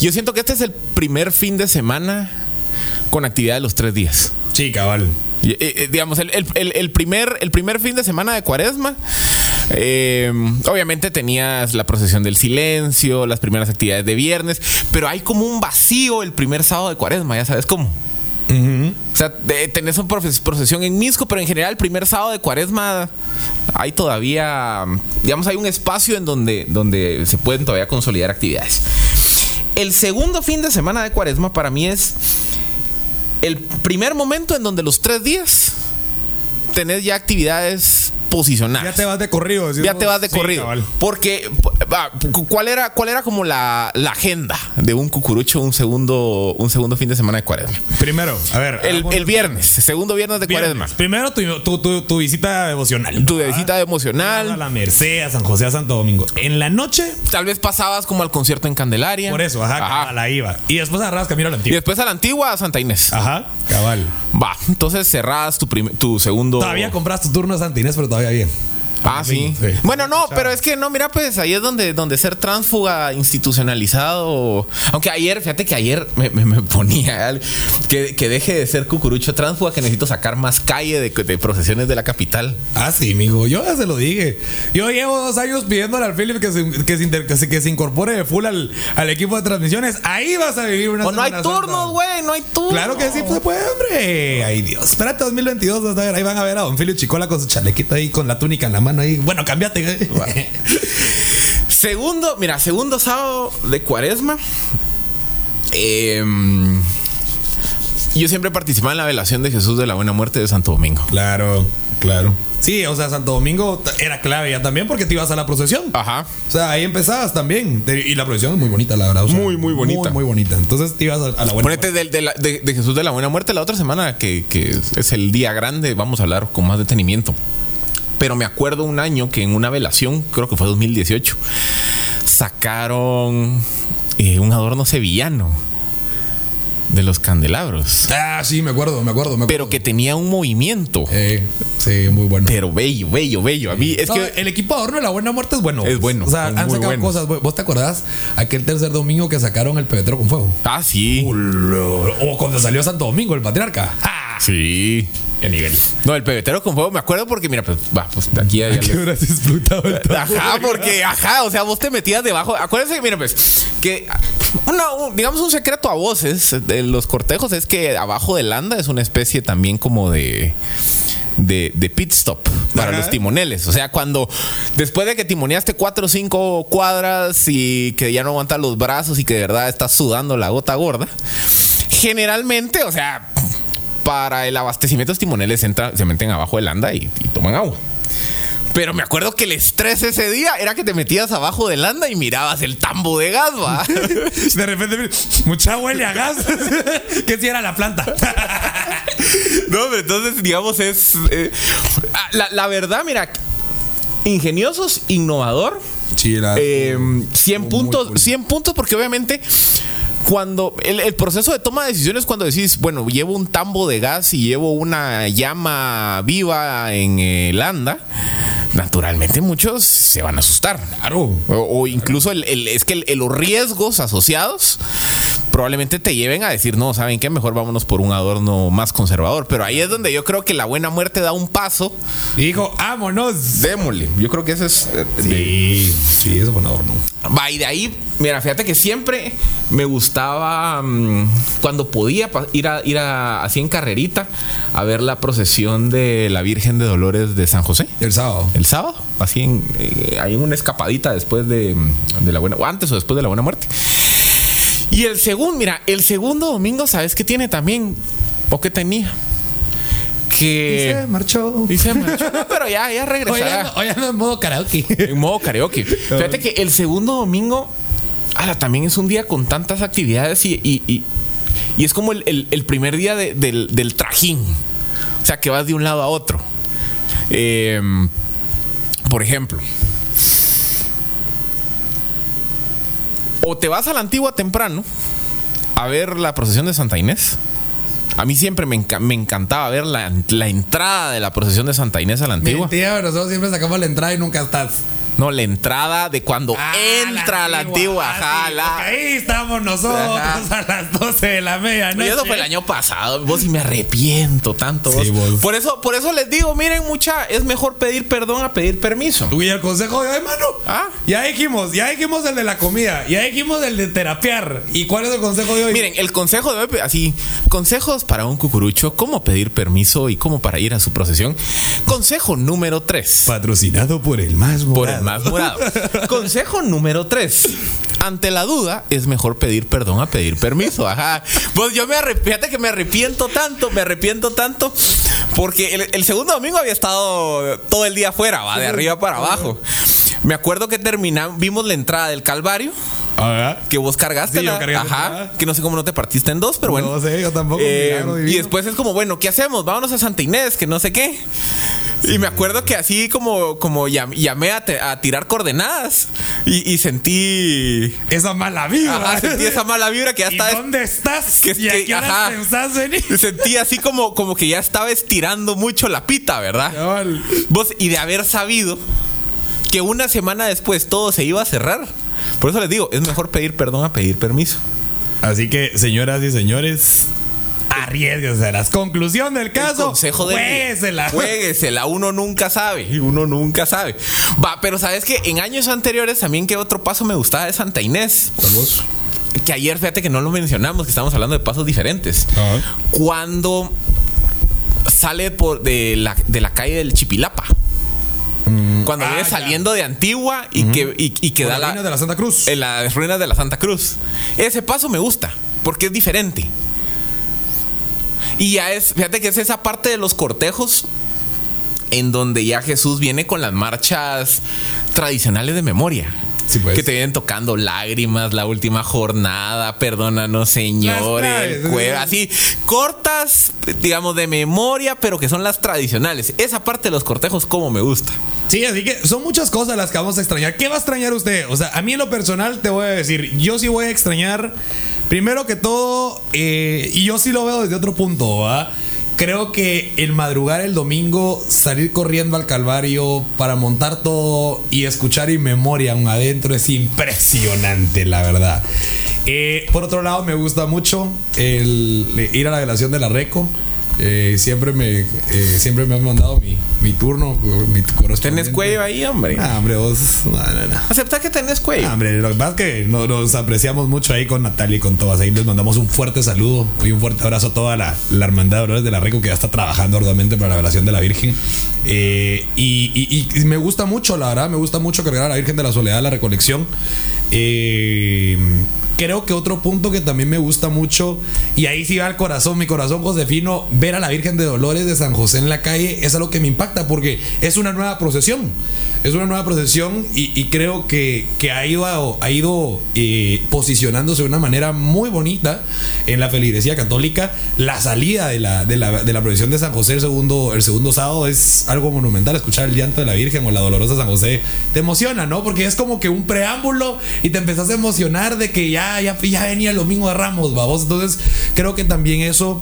Yo siento que este es el primer fin de semana con actividad de los tres días. Sí, cabal. Eh, eh, digamos, el, el- primer, el primer fin de semana de cuaresma, eh, obviamente tenías la procesión del silencio, las primeras actividades de viernes, pero hay como un vacío el primer sábado de cuaresma, ya sabes cómo. O sea, de- tenés una proces- procesión en Misco, pero en general el primer sábado de cuaresma hay todavía, digamos, hay un espacio en donde, donde se pueden todavía consolidar actividades. El segundo fin de semana de cuaresma para mí es el primer momento en donde los tres días tenés ya actividades posicionadas. Ya te vas de corrido. decimos. Ya te vas de Sí, corrido. cabal. Porque, ¿cuál era, cuál era como la, la agenda de un cucurucho un segundo, un segundo fin de semana de cuaresma? Primero, a ver. El, el viernes, segundo viernes de Viernes. cuaresma. Primero tu, tu- tu- tu visita devocional. Tu visita A emocional. la Merced, a San José, a Santo Domingo. En la noche, Tal vez pasabas como al concierto en Candelaria. por eso, ajá, cabal, ahí iba. Y después agarras camino a la Y antigua. después a la antigua, a Santa Inés. Ajá, cabal. Va, entonces cerradas tu, tu segundo. Todavía compras tu turno a Santa Inés, pero todavía bien. Ah, sí. Sí. Bueno, no, pero es que no, mira, pues ahí es donde, donde ser tránsfuga institucionalizado. Aunque ayer, fíjate que ayer me, me- me ponía que, que deje de ser cucurucho tránsfuga, que necesito sacar más calle de, de procesiones de la capital. Ah, sí, mijo. Yo ya se lo dije. Yo llevo dos años pidiéndole al Philip que se, que se, inter- que se, que se incorpore de full al, al equipo de transmisiones. Ahí vas a vivir una O no hay turnos, güey, no hay turnos. Claro que sí, pues se puede, hombre. Ay, Dios. Espérate 2022, vas a ver. Ahí van a ver a Don Philip Chicola con su chalequito ahí, con la túnica en la mano ahí. Bueno, cámbiate. Segundo, mira, segundo sábado de cuaresma. em, yo siempre participaba en la velación de Jesús de la Buena Muerte de Santo Domingo. claro, claro. Sí, o sea, Santo Domingo era clave ya también porque te ibas a la procesión. Ajá. O sea, ahí empezabas también. Y la procesión es muy bonita, la verdad. o sea, Muy, muy bonita. Muy, muy bonita. Entonces te ibas a, a la buena. Ponete del- de, la- de- de Jesús de la Buena Muerte la otra semana, que, que es el día grande, vamos a hablar con más detenimiento. Pero me acuerdo un año que en una velación, creo que fue 2018, sacaron eh, un adorno sevillano de los candelabros. Ah, sí, me acuerdo, me acuerdo, me acuerdo. Pero que tenía un movimiento. Eh, sí, muy bueno. Pero bello, bello, bello. A mí es No, que. el equipo de adorno de la buena muerte es bueno. Es bueno, O sea, han sacado buenos. cosas. ¿Vos te acordás aquel tercer domingo que sacaron el pebetero con fuego? Ah, sí. O cuando salió Santo Domingo, el patriarca. ¡Ah! Sí. ¡Qué nivel! No, el pebetero con fuego, me acuerdo porque, mira, pues, va, pues aquí ya le- hubieras explotado el Ajá, porque, ajá, o sea, vos te metías debajo. Acuérdense que, mira, pues, que una- un- digamos un secreto a voces de los cortejos es que abajo del anda es una especie también como de. De, de pit stop para Ajá. los timoneles. O sea, cuando después de que timoneaste cuatro o cinco cuadras y que ya no aguantas los brazos y que de verdad estás sudando la gota gorda, generalmente, o sea, para el abastecimiento los timoneles entran- se meten abajo del anda y, y toman agua. Pero me acuerdo que el estrés ese día era que te metías abajo del anda y mirabas el tambo de gas, va. De repente, mucha huele a gas. que si era la planta. No, pero entonces, digamos, es. eh, ah, la, la verdad, mira, ingeniosos, innovador. Sí, la- eh, 100 muy puntos, cool. 100 puntos, porque obviamente. Cuando el, el proceso de toma de decisiones, cuando decís, bueno, llevo un tambo de gas y llevo una llama viva en el anda, naturalmente muchos se van a asustar. Claro. O, o incluso el, el- es que los riesgos asociados probablemente te lleven a decir, no, ¿saben qué? Mejor vámonos por un adorno más conservador. Pero ahí es donde yo creo que la buena muerte da un paso. Y dijo, vámonos. Démosle. Yo creo que ese es... eh, Sí, sí, eso fue un adorno. Va, y de ahí, mira, fíjate que siempre me gustaba mm, cuando podía ir a ir a así en carrerita a ver la procesión de la Virgen de Dolores de San José. El sábado. El sábado, así en, eh, una escapadita después de, de la buena, o antes o después de la buena muerte. Y el segundo, mira, el segundo domingo, ¿sabes qué tiene también? ¿O qué tenía? Que. marchó. Y se marchó. No, pero ya, ya regresará. hoy ando en modo karaoke. En modo karaoke. Fíjate que el segundo domingo ala, también es un día con tantas actividades y, y- y- y es como el, el- el primer día de- del, del trajín. O sea, que vas de un lado a otro. Eh, por ejemplo, o te vas a la antigua temprano a ver la procesión de Santa Inés. A mí siempre me, enca- me encantaba ver la, entrada de la procesión de Santa Inés a la antigua. Mentira, nosotros siempre sacamos la entrada y nunca estás. No, la entrada de cuando Ah, entra la antigua. ah, ajá, sí, la- porque Ahí estamos nosotros Ajá. a las 12 de la Y medianoche. eso fue el año pasado. Vos y me arrepiento tanto. Sí, vos. vos. Por eso, por eso les digo, miren, mucha, es mejor pedir perdón a pedir permiso. Uy, el consejo de hoy, mano. Ah. Ya dijimos, ya dijimos el de la comida, ya dijimos el de terapiar. ¿Y cuál es el consejo de hoy? Miren, el consejo de hoy, así, consejos para un cucurucho, cómo pedir permiso y cómo para ir a su procesión. Consejo número 3. Patrocinado por el más Por el más morado. Consejo número 3. Ante la duda, es mejor pedir perdón a pedir permiso. Ajá. Pues yo me arrepiento, fíjate que me arrepiento tanto, me arrepiento tanto, porque el, el segundo domingo había estado todo el día afuera, va, de arriba para abajo. Me acuerdo que terminamos, vimos la entrada del Calvario. Ajá. Que vos cargaste, Sí, yo la- la ajá, que no sé cómo no te partiste en dos, pero bueno. No sé, yo tampoco, Eh, y después es como, bueno, ¿qué hacemos? Vámonos a Santa Inés, que no sé qué. Y me acuerdo que así como, como llam- llamé a, te- a tirar coordenadas y, y sentí, Esa mala vibra. ajá, sentí esa mala vibra que ya ¿Y estaba. dónde estás? que- ¿Y a qué horas ajá. pensás venir? Sentí así como, como que ya estaba estirando mucho la pita, ¿verdad? Vos, y de haber sabido que una semana después todo se iba a cerrar. Por eso les digo, es mejor pedir perdón a pedir permiso. Así que, señoras y señores, arriesguense. Las conclusión del El caso. consejo de juéguesela. Jueguesela, uno nunca sabe, uno nunca sabe. Va, pero sabes que en años anteriores también que otro paso me gustaba de Santa Inés. Que ayer, fíjate que no lo mencionamos, que estamos hablando de pasos diferentes. Ajá. Cuando sale por de la, de la calle del Chipilapa. Cuando ah, viene ya. saliendo de Antigua y que, y, y que da las la, ruinas de la Santa Cruz. en las ruinas de la Santa Cruz. Ese paso me gusta, porque es diferente. Y ya es, fíjate que es esa parte de los cortejos en donde ya Jesús viene con las marchas tradicionales de memoria. Sí, pues. Que te vienen tocando lágrimas, la última jornada, perdónanos, señores. Cueva, así, cortas, digamos, de memoria, pero que son las tradicionales. Esa parte de los cortejos, como me gusta. Sí, así que son muchas cosas las que vamos a extrañar. ¿Qué va a extrañar usted? O sea, a mí en lo personal te voy a decir, yo sí voy a extrañar, primero que todo, eh, y yo sí lo veo desde otro punto, ¿va? Creo que el madrugar el domingo, salir corriendo al Calvario para montar todo y escuchar en memoria aún adentro es impresionante, la verdad. Eh, por otro lado, me gusta mucho el ir a la velación de la Reco. Eh, siempre me eh, siempre me han mandado mi, mi turno, mi. ¿Tenés cuello ahí, hombre? Ah, hombre, vos. No, no, no. Acepta que tenés cuello. Ah, hombre, lo que pasa es que no- nos apreciamos mucho ahí con Natalia y con todas. Ahí les mandamos un fuerte saludo y un fuerte abrazo a toda la, la hermandad de Dolores de la Reco que ya está trabajando arduamente para la velación de la Virgen. Eh, y, y- y me gusta mucho, la verdad, me gusta mucho cargar a la Virgen de la Soledad la recolección. Eh, creo que otro punto que también me gusta mucho, y ahí sí va el corazón, mi corazón Josefino, ver a la Virgen de Dolores de San José en la calle es algo que me impacta porque es una nueva procesión. Es una nueva procesión y, y creo que, que ha ido, ha ido eh, posicionándose de una manera muy bonita en la feligresía católica. La salida de la, de la, de la procesión de San José el segundo, el segundo sábado es algo monumental. Escuchar el llanto de la Virgen o la dolorosa San José te emociona, ¿no? Porque es como que un preámbulo y te empezás a emocionar de que ya, ya, ya venía el domingo de Ramos, vamos. Entonces creo que también eso...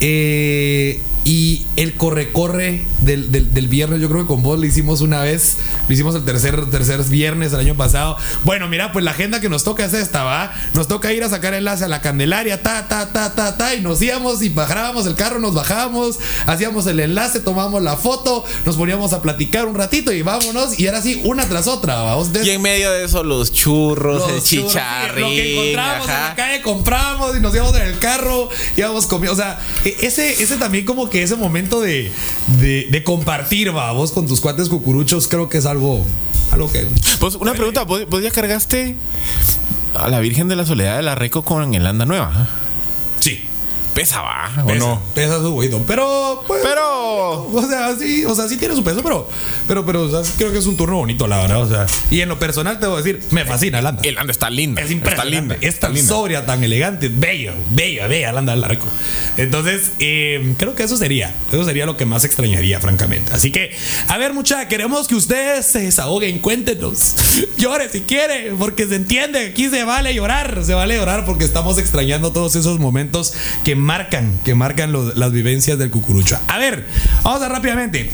eh, y el corre-corre del, del, del viernes, yo creo que con vos lo hicimos una vez, lo hicimos el tercer, tercer viernes del año pasado. Bueno, mira, pues la agenda que nos toca es esta, ¿va? Nos toca ir a sacar enlace a la Candelaria, ta, ta, ta, ta, ta, y nos íbamos y bajábamos el carro, nos bajábamos, hacíamos el enlace, tomábamos la foto, nos poníamos a platicar un ratito y vámonos, y era así, una tras otra, ¿va? Entonces, Y en medio de eso, los churros, el los churros, chicharrín. Lo que encontrábamos en la calle comprábamos y nos íbamos en el carro, íbamos comiendo. O sea, e- ese, ese también como que ese momento de, de, compartir, va, vos con tus cuates cucuruchos, creo que es algo, algo que. Pues una pregunta, ¿vos, vos ya cargaste a la Virgen de la Soledad de la Reco con el Anda Nueva? Pesa, va, ¿o Pesa, no? Pesa su huevo. Pero, pues, Pero- O sea, sí, o sea, sí tiene su peso, pero, pero, pero, o sea, sí creo que es un turno bonito, la verdad. O sea, y en lo personal te voy a decir, me fascina el anda. El Anda está linda. Es Está impresionante. linda. Es tan linda. sobria, tan elegante, bello, bello, bella, Landa del Larco. Entonces, eh, creo que eso sería, eso sería lo que más extrañaría, francamente. Así que, a ver, mucha, queremos que ustedes se desahoguen, cuéntenos. Llore si quiere, porque se entiende, aquí se vale llorar, se vale llorar porque estamos extrañando todos esos momentos que marcan, que marcan las vivencias del cucurucho. A ver, vamos a rápidamente.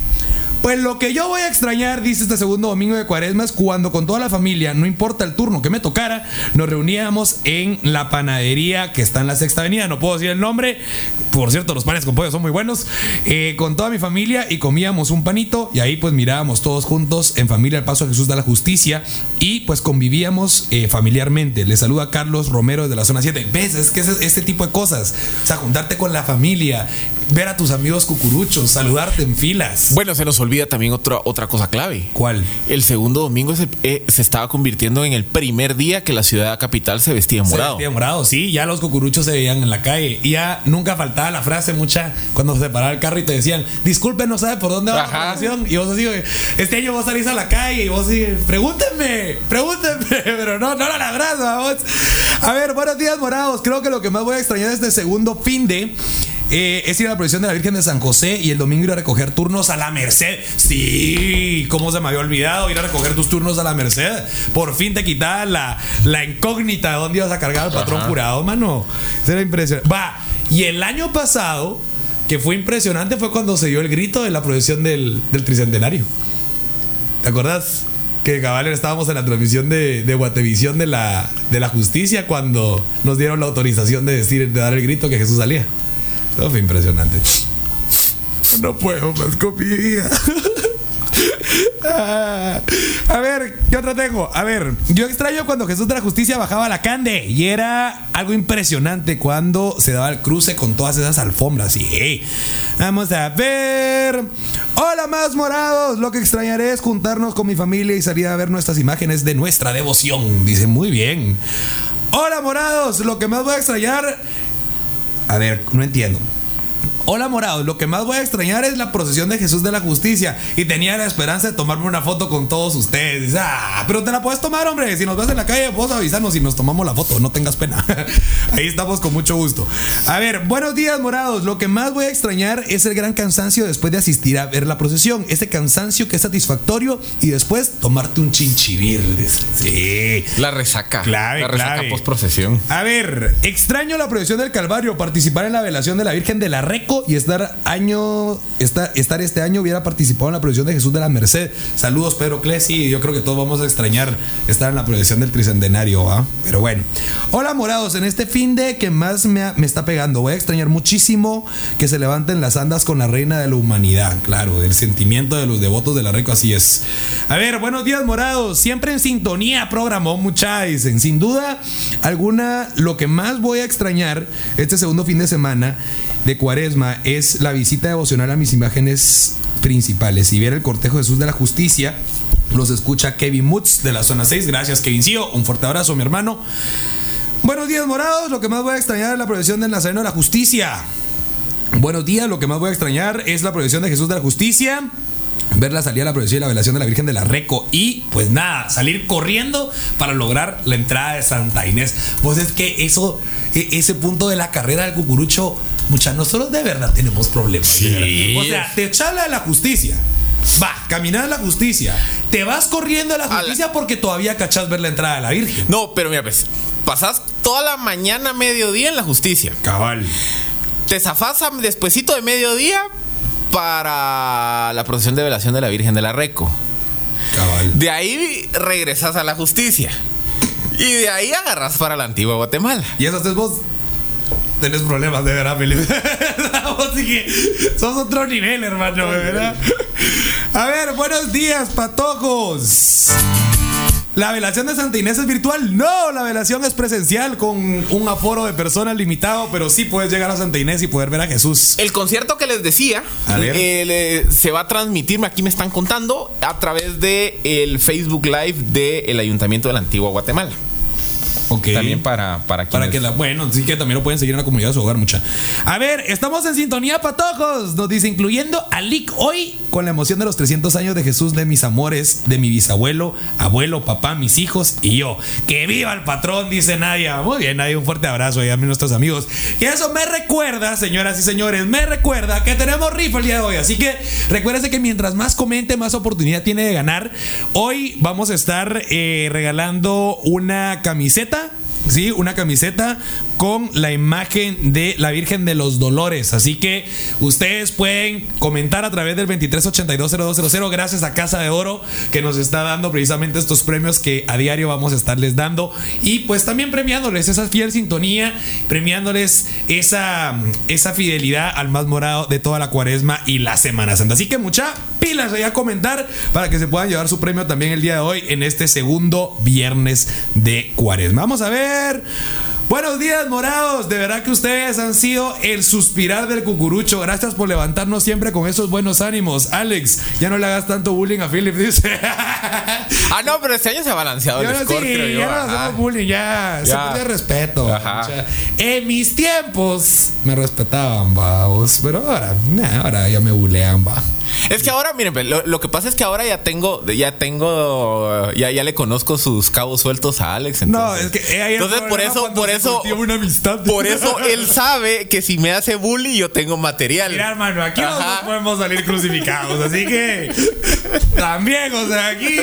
Pues lo que yo voy a extrañar, dice este segundo domingo de cuaresma, es cuando con toda la familia, no importa el turno que me tocara, nos reuníamos en la panadería que está en la sexta avenida, no puedo decir el nombre, por cierto, los panes con pollo son muy buenos, eh, con toda mi familia y comíamos un panito y ahí pues mirábamos todos juntos en familia el paso a Jesús de la Justicia y pues convivíamos eh, familiarmente. Le saluda Carlos Romero de la zona 7. ¿Ves? Es que es este tipo de cosas, o sea, juntarte con la familia, ver a tus amigos cucuruchos, saludarte en filas. Bueno, se nos olvida también otra, otra cosa clave. ¿Cuál? El segundo domingo se, eh, se estaba convirtiendo en el primer día que la ciudad capital se vestía Se morado. vestía morado, sí, ya los cucuruchos se veían en la calle. Y ya nunca faltaba la frase mucha cuando se paraba el carro y te decían, disculpen, no sabe por dónde va la Ajá. procesión". Y vos así, güey, este año vos salís a la calle y vos así, pregúntenme, pregúntenme, pero no, no lo lográs, vamos. A ver, buenos días, morados. Creo que lo que más voy a extrañar de este segundo fin de. Eh, es ir a la procesión de la Virgen de San José y el domingo ir a recoger turnos a la Merced. Sí, ¿cómo se me había olvidado ir a recoger tus turnos a la Merced? Por fin te quitaba la, la incógnita de dónde ibas a cargar al patrón Ajá. jurado, mano. Eso era impresionante. Va, y el año pasado, que fue impresionante, fue cuando se dio el grito de la procesión del, del tricentenario. ¿Te acuerdas? Que cabal estábamos en la transmisión de, de Guatevisión de la, de la justicia cuando nos dieron la autorización de decir, de dar el grito que Jesús salía. Eso fue impresionante. No puedo más con. Ah, a ver, ¿qué otra tengo? A ver, yo extraño cuando Jesús de la Justicia bajaba a la Cande y era algo impresionante cuando se daba el cruce con todas esas alfombras. Y vamos a ver. Hola, más morados. Lo que extrañaré es juntarnos con mi familia y salir a ver nuestras imágenes de nuestra devoción. Dice muy bien. Hola, morados. Lo que más voy a extrañar. A ver, no entiendo. Hola morados, lo que más voy a extrañar es la procesión de Jesús de la Justicia y tenía la esperanza de tomarme una foto con todos ustedes. Dice, ah, pero te la puedes tomar, hombre. Si nos ves en la calle, vos avisarnos y nos tomamos la foto, no tengas pena. Ahí estamos con mucho gusto. A ver, buenos días morados. Lo que más voy a extrañar es el gran cansancio después de asistir a ver la procesión. Ese cansancio que es satisfactorio y después tomarte un chinchivir. Sí. La resaca. Clave, la resaca clave. post procesión. A ver, extraño la procesión del Calvario, participar en la velación de la Virgen de la Reco y estar año, estar, estar este año hubiera participado en la procesión de Jesús de la Merced. Saludos, Pedro Clesi. Yo creo que todos vamos a extrañar estar en la procesión del Tricentenario, ¿va? Pero bueno. Hola, morados. En este fin de que más me, me está pegando, voy a extrañar muchísimo que se levanten las andas con la reina de la humanidad. Claro, del sentimiento de los devotos de la Reco, así es. A ver, buenos días, morados. Siempre en sintonía, programó mucha, dicen. Sin duda alguna, lo que más voy a extrañar este segundo fin de semana de Cuaresma es la visita devocional a mis imágenes principales. Si viera el cortejo Jesús de la Justicia, los escucha Kevin Mutz de la zona 6. Gracias, Kevincillo. Un fuerte abrazo, mi hermano. Buenos días, morados. Lo que más voy a extrañar es la procesión del Nazareno de la Justicia. Buenos días, lo que más voy a extrañar es la procesión de Jesús de la Justicia. Ver la salida de la procesión y la velación de la Virgen de la Reco. Y pues nada, salir corriendo para lograr la entrada de Santa Inés. Pues es que eso, e- ese punto de la carrera del cucurucho, muchas nosotros de verdad tenemos problemas. de Sí. verdad. O sea, te chala de la justicia. Va, caminar a la justicia. Te vas corriendo a la la- justicia porque todavía cachás ver la entrada de la Virgen. No, pero mira, pues, pasás toda la mañana, mediodía en la justicia. Cabal. Te zafás a- despuesito de mediodía para la procesión de velación de la Virgen de la Reco. Cabal. De ahí regresas a la justicia. Y de ahí agarras para la antigua Guatemala. Y esas tres vos tenés problemas, de verdad, Felipe. que sos otro nivel, hermano, de verdad. A ver, buenos días, patojos. ¿La velación de Santa Inés es virtual? No, la velación es presencial con un aforo de personas limitado, pero sí puedes llegar a Santa Inés y poder ver a Jesús. El concierto que les decía eh, le- se va a transmitir, aquí me están contando, a través de el Facebook Live del Ayuntamiento de la Antigua Guatemala. También para, para que la, bueno, sí que también lo pueden seguir en la comunidad de su hogar, mucha. A ver, estamos en sintonía, patojos. Nos dice, incluyendo a Lick hoy, con la emoción de los 300 años de Jesús, de mis amores, de mi bisabuelo, abuelo, papá, mis hijos y yo. ¡Que viva el patrón! Dice Nadia. Muy bien, Nadia, un fuerte abrazo ahí a nuestros amigos. Y eso me recuerda, señoras y señores, me recuerda que tenemos rifa el día de hoy. Así que recuérdense que mientras más comente, más oportunidad tiene de ganar. Hoy vamos a estar eh, regalando una camiseta. Sí, una camiseta con la imagen de la Virgen de los Dolores. Así que ustedes pueden comentar a través del 23820200 gracias a Casa de Oro que nos está dando precisamente estos premios que a diario vamos a estarles dando y pues también premiándoles esa fiel sintonía, premiándoles esa, esa fidelidad al más morado de toda la cuaresma y la Semana Santa. Así que mucha pilas ahí a comentar para que se puedan llevar su premio también el día de hoy en este segundo viernes de cuaresma. Vamos a ver. Buenos días, morados. De verdad que ustedes han sido el suspirar del cucurucho. Gracias por levantarnos siempre con esos buenos ánimos. Alex, ya no le hagas tanto bullying a Philip, dice. Ah, no, pero este año se ha balanceado Ya el no, score, sí, creo yo. ya no hacemos bullying, ya, se pierde respeto. Ajá. O sea, en mis tiempos me respetaban, vamos, pero ahora, nah, ahora ya me bulean, va. Es que ahora, miren, lo, lo que pasa es que ahora ya tengo, ya tengo, ya, ya le conozco sus cabos sueltos a Alex. No, Entonces, es que eh, entonces por eso, por eso, una amistad. por eso él sabe que si me hace bully yo tengo material. Mira, hermano, aquí no podemos salir crucificados, así que también, o sea, aquí,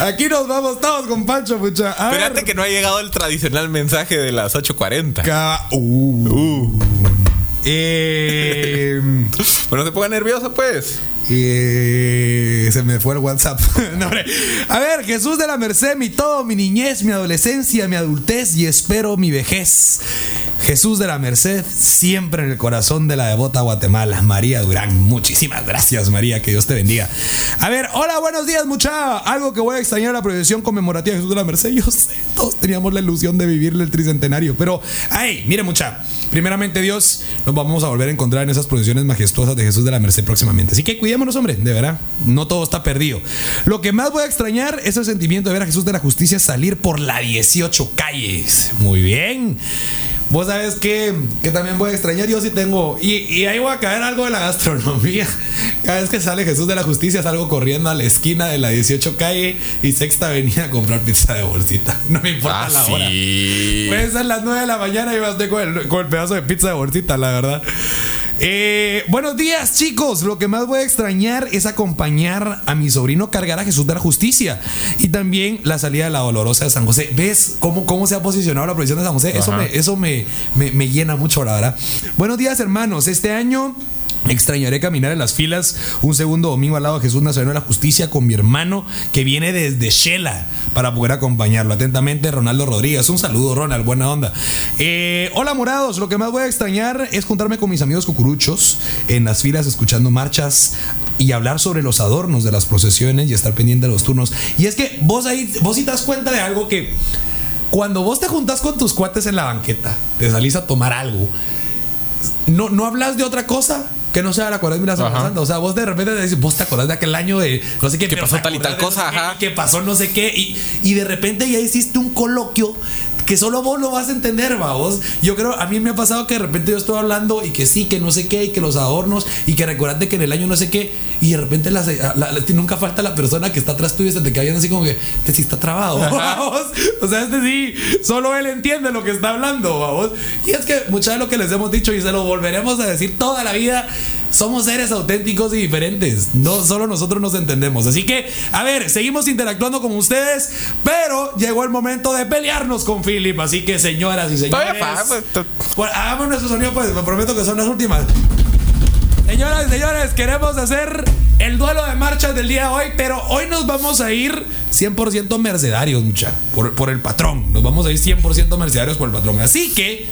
aquí nos vamos todos con Pancho, mucha. Espérate que no ha llegado el tradicional mensaje de las 8.40. Ca- Uh. Eh, Bueno, se ponga nervioso, pues. Eh, se me fue el WhatsApp. A ver, Jesús de la Merced, mi todo, mi niñez, mi adolescencia, mi adultez y espero mi vejez. Jesús de la Merced, siempre en el corazón de la devota Guatemala, María Durán. Muchísimas gracias, María, que Dios te bendiga. A ver, hola, buenos días, mucha. Algo que voy a extrañar la procesión conmemorativa de Jesús de la Merced. Yo sé, todos teníamos la ilusión de vivirle el tricentenario, pero, ay, mire, mucha. Primeramente, Dios, nos vamos a volver a encontrar en esas procesiones majestuosas de Jesús de la Merced próximamente. Así que hombre, de verdad. No todo está perdido. Lo que más voy a extrañar es el sentimiento de ver a Jesús de la Justicia salir por la 18 calles. Muy bien. Vos sabes que, que también voy a extrañar, yo sí tengo, y, y ahí voy a caer algo de la gastronomía. Cada vez que sale Jesús de la Justicia salgo corriendo a la esquina de la 18 calle y Sexta Avenida a comprar pizza de bolsita. No me importa Ah, la hora. sí. Puede ser las 9 de la mañana y vas con el, con el pedazo de pizza de bolsita, la verdad. Eh, buenos días, chicos. Lo que más voy a extrañar es acompañar a mi sobrino cargar a Jesús de la Justicia y también la salida de la Dolorosa de San José. ¿Ves cómo, cómo se ha posicionado la procesión de San José? Eso, me, eso me, me- me llena mucho, la verdad. Buenos días, hermanos. Este año. Extrañaré caminar en las filas un segundo domingo al lado de Jesús Nazareno de la Justicia con mi hermano que viene desde Shela para poder acompañarlo. Atentamente, Ronaldo Rodríguez. Un saludo, Ronald, buena onda. Eh, hola, morados. Lo que más voy a extrañar es juntarme con mis amigos cucuruchos en las filas escuchando marchas y hablar sobre los adornos de las procesiones y estar pendiente de los turnos. Y es que vos ahí, vos sí te das cuenta de algo que cuando vos te juntás con tus cuates en la banqueta, te salís a tomar algo, no, no hablas de otra cosa que no sea la cuaresma y la Semana. Santa. O sea, vos de repente te dices, vos te acordás de aquel año de no sé qué, Que pasó tal y tal cosa, no sé qué, ajá. y Que pasó no sé qué. Y, y de repente ya hiciste un coloquio que solo vos lo vas a entender, va vos. Yo creo, a mí me ha pasado que de repente yo estoy hablando y que sí, que no sé qué, y que los adornos, y que recordate que en el año no sé qué, y de repente las- la- la- nunca falta la persona que está atrás tuyo y se te cae así como que este sí está trabado, vamos. O sea, este sí, solo él entiende lo que está hablando, vamos. Y es que mucha de lo que les hemos dicho y se lo volveremos a decir toda la vida. Somos seres auténticos y diferentes. No solo nosotros nos entendemos. Así que, a ver, seguimos interactuando con ustedes, pero llegó el momento de pelearnos con Philip. Así que, señoras y señores, fa- pues, hagamos nuestro sonido, pues. Me prometo que son las últimas. Señoras y señores, queremos hacer el duelo de marchas del día de hoy, pero hoy nos vamos a ir 100% mercedarios, mucha, por, por el patrón. Nos vamos a ir 100% mercedarios por el patrón. Así que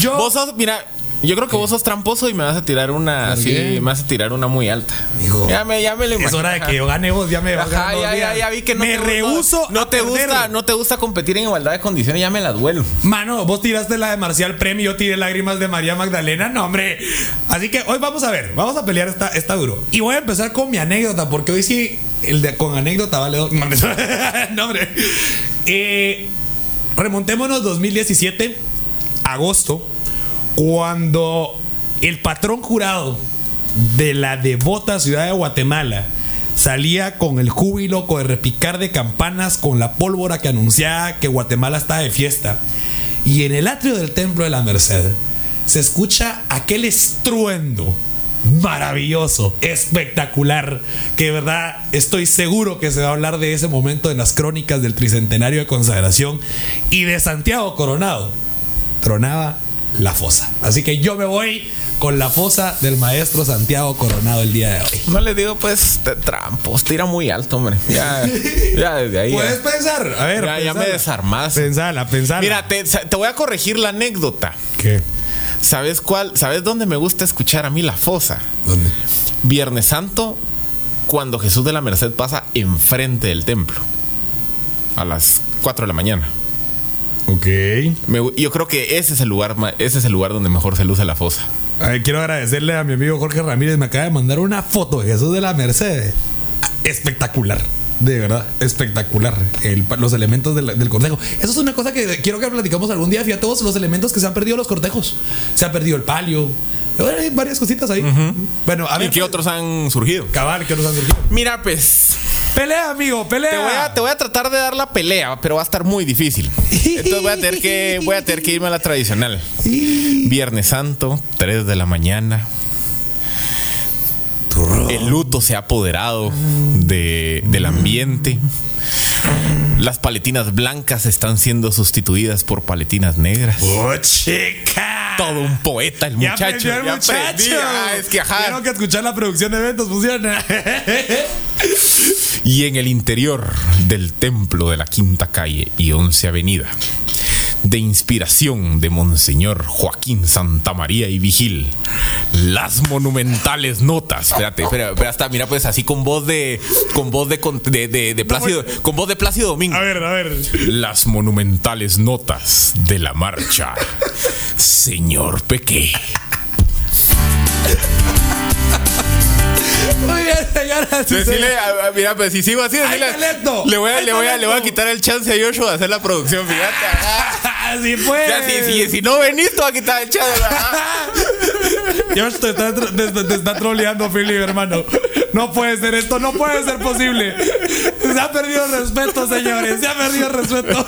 yo Vos sos, mira, yo creo que vos sos tramposo y me vas a tirar una me vas a tirar una muy alta. Mijo. Ya me, ya me lo es imagino. hora de que yo gane vos, ya me Ajá, ganando ya, días. ya, ya vi que no me te, rehuso no, no a te perder. gusta, no te gusta competir en igualdad de condiciones, ya me la duelo. Mano, vos tiraste la de Marcial Premio, yo tiré lágrimas de María Magdalena, no, hombre. Así que hoy vamos a ver, vamos a pelear esta, esta duro. Y voy a empezar con mi anécdota, porque hoy sí, el de con anécdota vale dos. No, hombre. Eh, remontémonos 2017, agosto, cuando el patrón jurado de la devota ciudad de Guatemala salía con el júbilo, con el repicar de campanas, con la pólvora que anunciaba que Guatemala está de fiesta. Y en el atrio del templo de la Merced se escucha aquel estruendo maravilloso, espectacular, que de verdad estoy seguro que se va a hablar de ese momento en las crónicas del tricentenario de consagración y de Santiago Coronado. Tronaba la fosa. Así que yo me voy con la fosa del maestro Santiago Coronado el día de hoy. No le digo, pues, te trampos, tira muy alto, hombre. Ya, ya desde ahí. Puedes Ya, pensar, a ver, ya, ya me desarmas. Pensala, pensala. Mira, te, te voy a corregir la anécdota. ¿Qué? ¿Sabes cuál? ¿Sabes dónde me gusta escuchar a mí la fosa? ¿Dónde? Viernes Santo, cuando Jesús de la Merced pasa enfrente del templo. A las 4 de la mañana. Ok. Me yo creo que ese es el lugar, ma- ese es el lugar donde mejor se luce la fosa. Ay, quiero agradecerle a mi amigo Jorge Ramírez. Me acaba de mandar una foto de Jesús de la Merced. Espectacular. De verdad, espectacular. El- los elementos del, del cortejo. Eso es una cosa que quiero que platicamos algún día. Fíjate vos, los elementos que se han perdido los cortejos. Se ha perdido el palio. Bueno, hay varias cositas ahí. Bueno, a ¿Y qué otros han surgido? Cabal, que nos han surgido. Mira, pues, Pelea, amigo, pelea. te voy, a, te voy a tratar de dar la pelea, pero va a estar muy difícil. Entonces voy a tener que, voy a tener que irme a la tradicional. Viernes Santo, 3 de la mañana. El luto se ha apoderado de- del ambiente. Las paletinas blancas están siendo sustituidas por paletinas negras. ¡Oh, chica! Todo un poeta, el Ya muchacho. aprendió el ya muchacho. aprendí. Ah, es que ajá. Quiero que escuchar la producción de eventos funciona. Y en el interior del templo de la Quinta Calle y Once Avenida, de inspiración de Monseñor Joaquín Santamaría y Vigil, las monumentales notas. Espérate, espera, espera, hasta, mira, pues así con voz de. con voz de, con- de, de- de Plácido. Con voz de Plácido Domingo. a ver, a ver. Las monumentales notas de la marcha. Señor Peque. Muy bien, señoras. y Decirle, a- a- mira, pues si sigo así, ¡Hay decirle, le voy a, ¡Hay le voy a, le voy a quitar el chance a Joshua de hacer la producción, fíjate. Así pues. Ya, si, si, si no venís, te voy a quitar el chance. Dios te está, te, te está troleando, Philip, hermano. No puede ser esto, no puede ser posible. Se ha perdido el respeto, señores. Se ha perdido el respeto.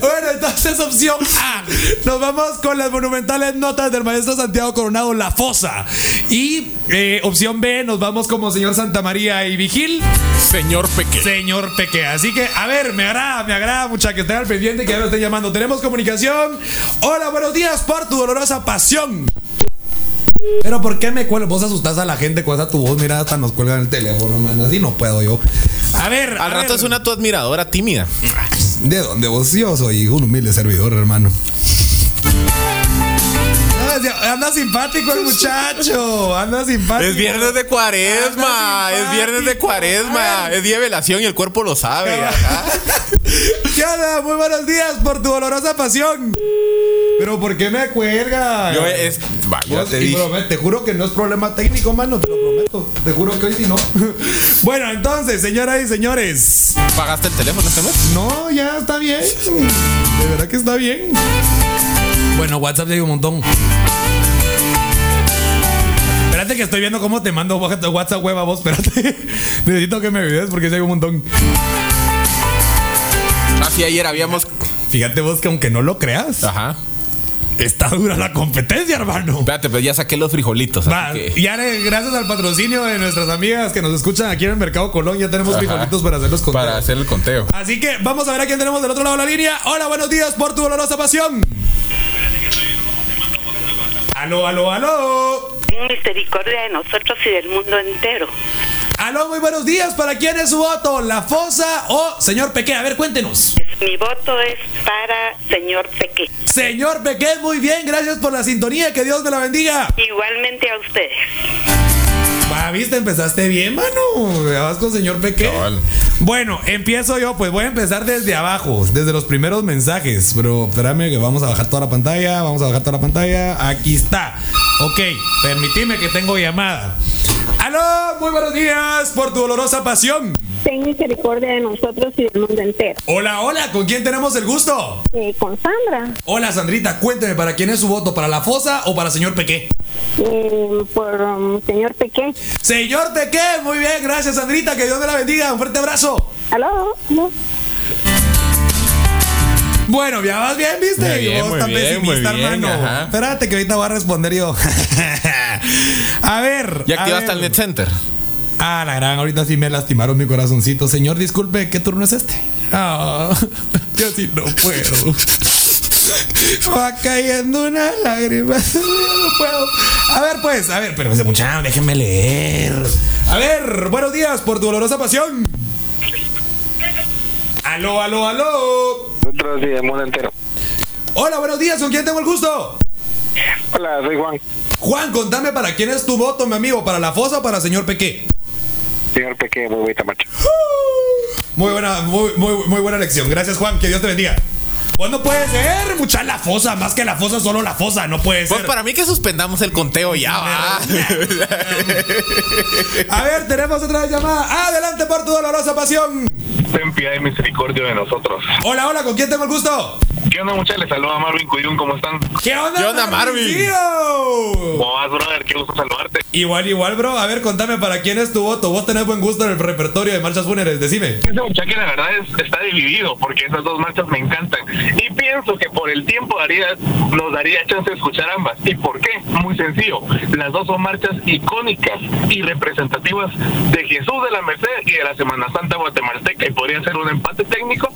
Bueno, entonces, opción A. Nos vamos con las monumentales notas del maestro Santiago Coronado, La Fosa. Y eh, opción B, nos vamos como señor Santa María y Vigil. Señor Peque. Señor Peque. Así que, a ver, me agrada, me agrada mucha que estén al pendiente que ya lo estén llamando. Tenemos comunicación. Hola, buenos días por tu dolorosa pasión. Pero ¿por qué me cuelgas? Vos asustás a la gente con esa tu voz, mira, hasta nos cuelgan el teléfono, man. Así no puedo yo. A ver, Al a rato ver. es una tu admiradora tímida. ¿De dónde vos? Yo soy un humilde servidor, hermano. Anda simpático el muchacho. Anda simpático. Es viernes de cuaresma. Es viernes de cuaresma. Es día de velación y el cuerpo lo sabe. ¿Qué onda? Muy buenos días por tu dolorosa pasión. Pero ¿por qué me cuelga? Yo es. Vos- te dije. juro que no es problema técnico, mano, te lo prometo. Te juro que hoy sí no. bueno, entonces, señoras y señores. ¿Pagaste el teléfono este mes? No, ya está bien. De verdad que está bien. Bueno, WhatsApp hay un montón. Espérate que estoy viendo cómo te mando WhatsApp web a vos. Espérate. Necesito que me ayudes porque ya hay un montón. Así ayer habíamos. Fíjate vos que aunque no lo creas, Ajá. está dura la competencia, hermano. Espérate, pues ya saqué los frijolitos. así Va, que- ya gracias al patrocinio de nuestras amigas que nos escuchan aquí en el Mercado Colón, ya tenemos Ajá. frijolitos para hacer los conteos. Para hacer el conteo. Así que vamos a ver a quién tenemos del otro lado de la línea. Hola, buenos días por tu dolorosa pasión. Aló, aló, aló. Ten misericordia de nosotros y del mundo entero. Aló, muy buenos días. ¿Para quién es su voto? ¿La Fosa o señor Peque? A ver, cuéntenos. Mi voto es para señor Peque. Señor Peque, muy bien. Gracias por la sintonía. Que Dios me la bendiga. Igualmente a ustedes. Va, viste, empezaste bien, mano. Ya vas con señor Peque. Cabal. Bueno, empiezo yo. Pues voy a empezar desde abajo, desde los primeros mensajes. Pero espérame que vamos a bajar toda la pantalla. Vamos a bajar toda la pantalla. Aquí está. Ok, permitime que tengo llamada. Aló, muy buenos días por tu dolorosa pasión. Ten misericordia de nosotros y del mundo entero. Hola, hola, ¿con quién tenemos el gusto? Eh, con Sandra, Hola, Sandrita, cuénteme, ¿para quién es su voto? ¿Para la Fosa o para señor Peque? Eh, por um, señor Peque. Señor Peque, muy bien, gracias, Sandrita, que Dios me la bendiga. Un fuerte abrazo. ¿Aló? ¿Aló? Bueno, ya vas bien, ¿viste? Muy bien, Y vos muy tan bien, pesimista, muy bien, hermano. ajá. Espérate que ahorita voy a responder yo. a ver. Ya activaste el Net Center. Ah, la gran, ahorita sí me lastimaron mi corazoncito. Señor, disculpe, ¿qué turno es este? Ah, yo sí no puedo. Va cayendo una lágrima. No puedo. A ver, pues, a ver, pero muchacho, déjenme leer. A ver, buenos días por tu dolorosa pasión. Aló, aló, aló. Nosotros y el mundo entero. Hola, buenos días, ¿con quién tengo el gusto? Hola, soy Juan. Juan, contame para quién es tu voto, mi amigo, para la fosa o para señor Peque. Señor Peque, muy bonita marcha. Muy buena, muy, muy, muy buena lección. Gracias, Juan. Que Dios te bendiga. Pues no puede ser, mucha la fosa, más que la fosa, solo la fosa, no puede Pues ser. para mí que suspendamos el conteo ya va. A ver, tenemos otra llamada. Adelante por tu dolorosa pasión. Ten piedad y misericordia de nosotros. Hola, hola, ¿con quién tengo el gusto? ¿Qué onda, muchachos? Les saluda Marvin Cuyún, ¿cómo están? ¿Qué onda, ¿Qué onda, Marvin? Marvincillo? ¿Cómo vas, brother? Qué gusto saludarte. Igual, igual, bro. A ver, contame para quién es tu voto. Vos tenés buen gusto en el repertorio de marchas fúnebres, decime. Este muchacho, la verdad, es- está dividido porque esas dos marchas me encantan. Y pienso que por el tiempo daría, nos daría chance de escuchar ambas. ¿Y por qué? Muy sencillo. Las dos son marchas icónicas y representativas de Jesús de la Merced y de la Semana Santa guatemalteca. Y podría ser un empate técnico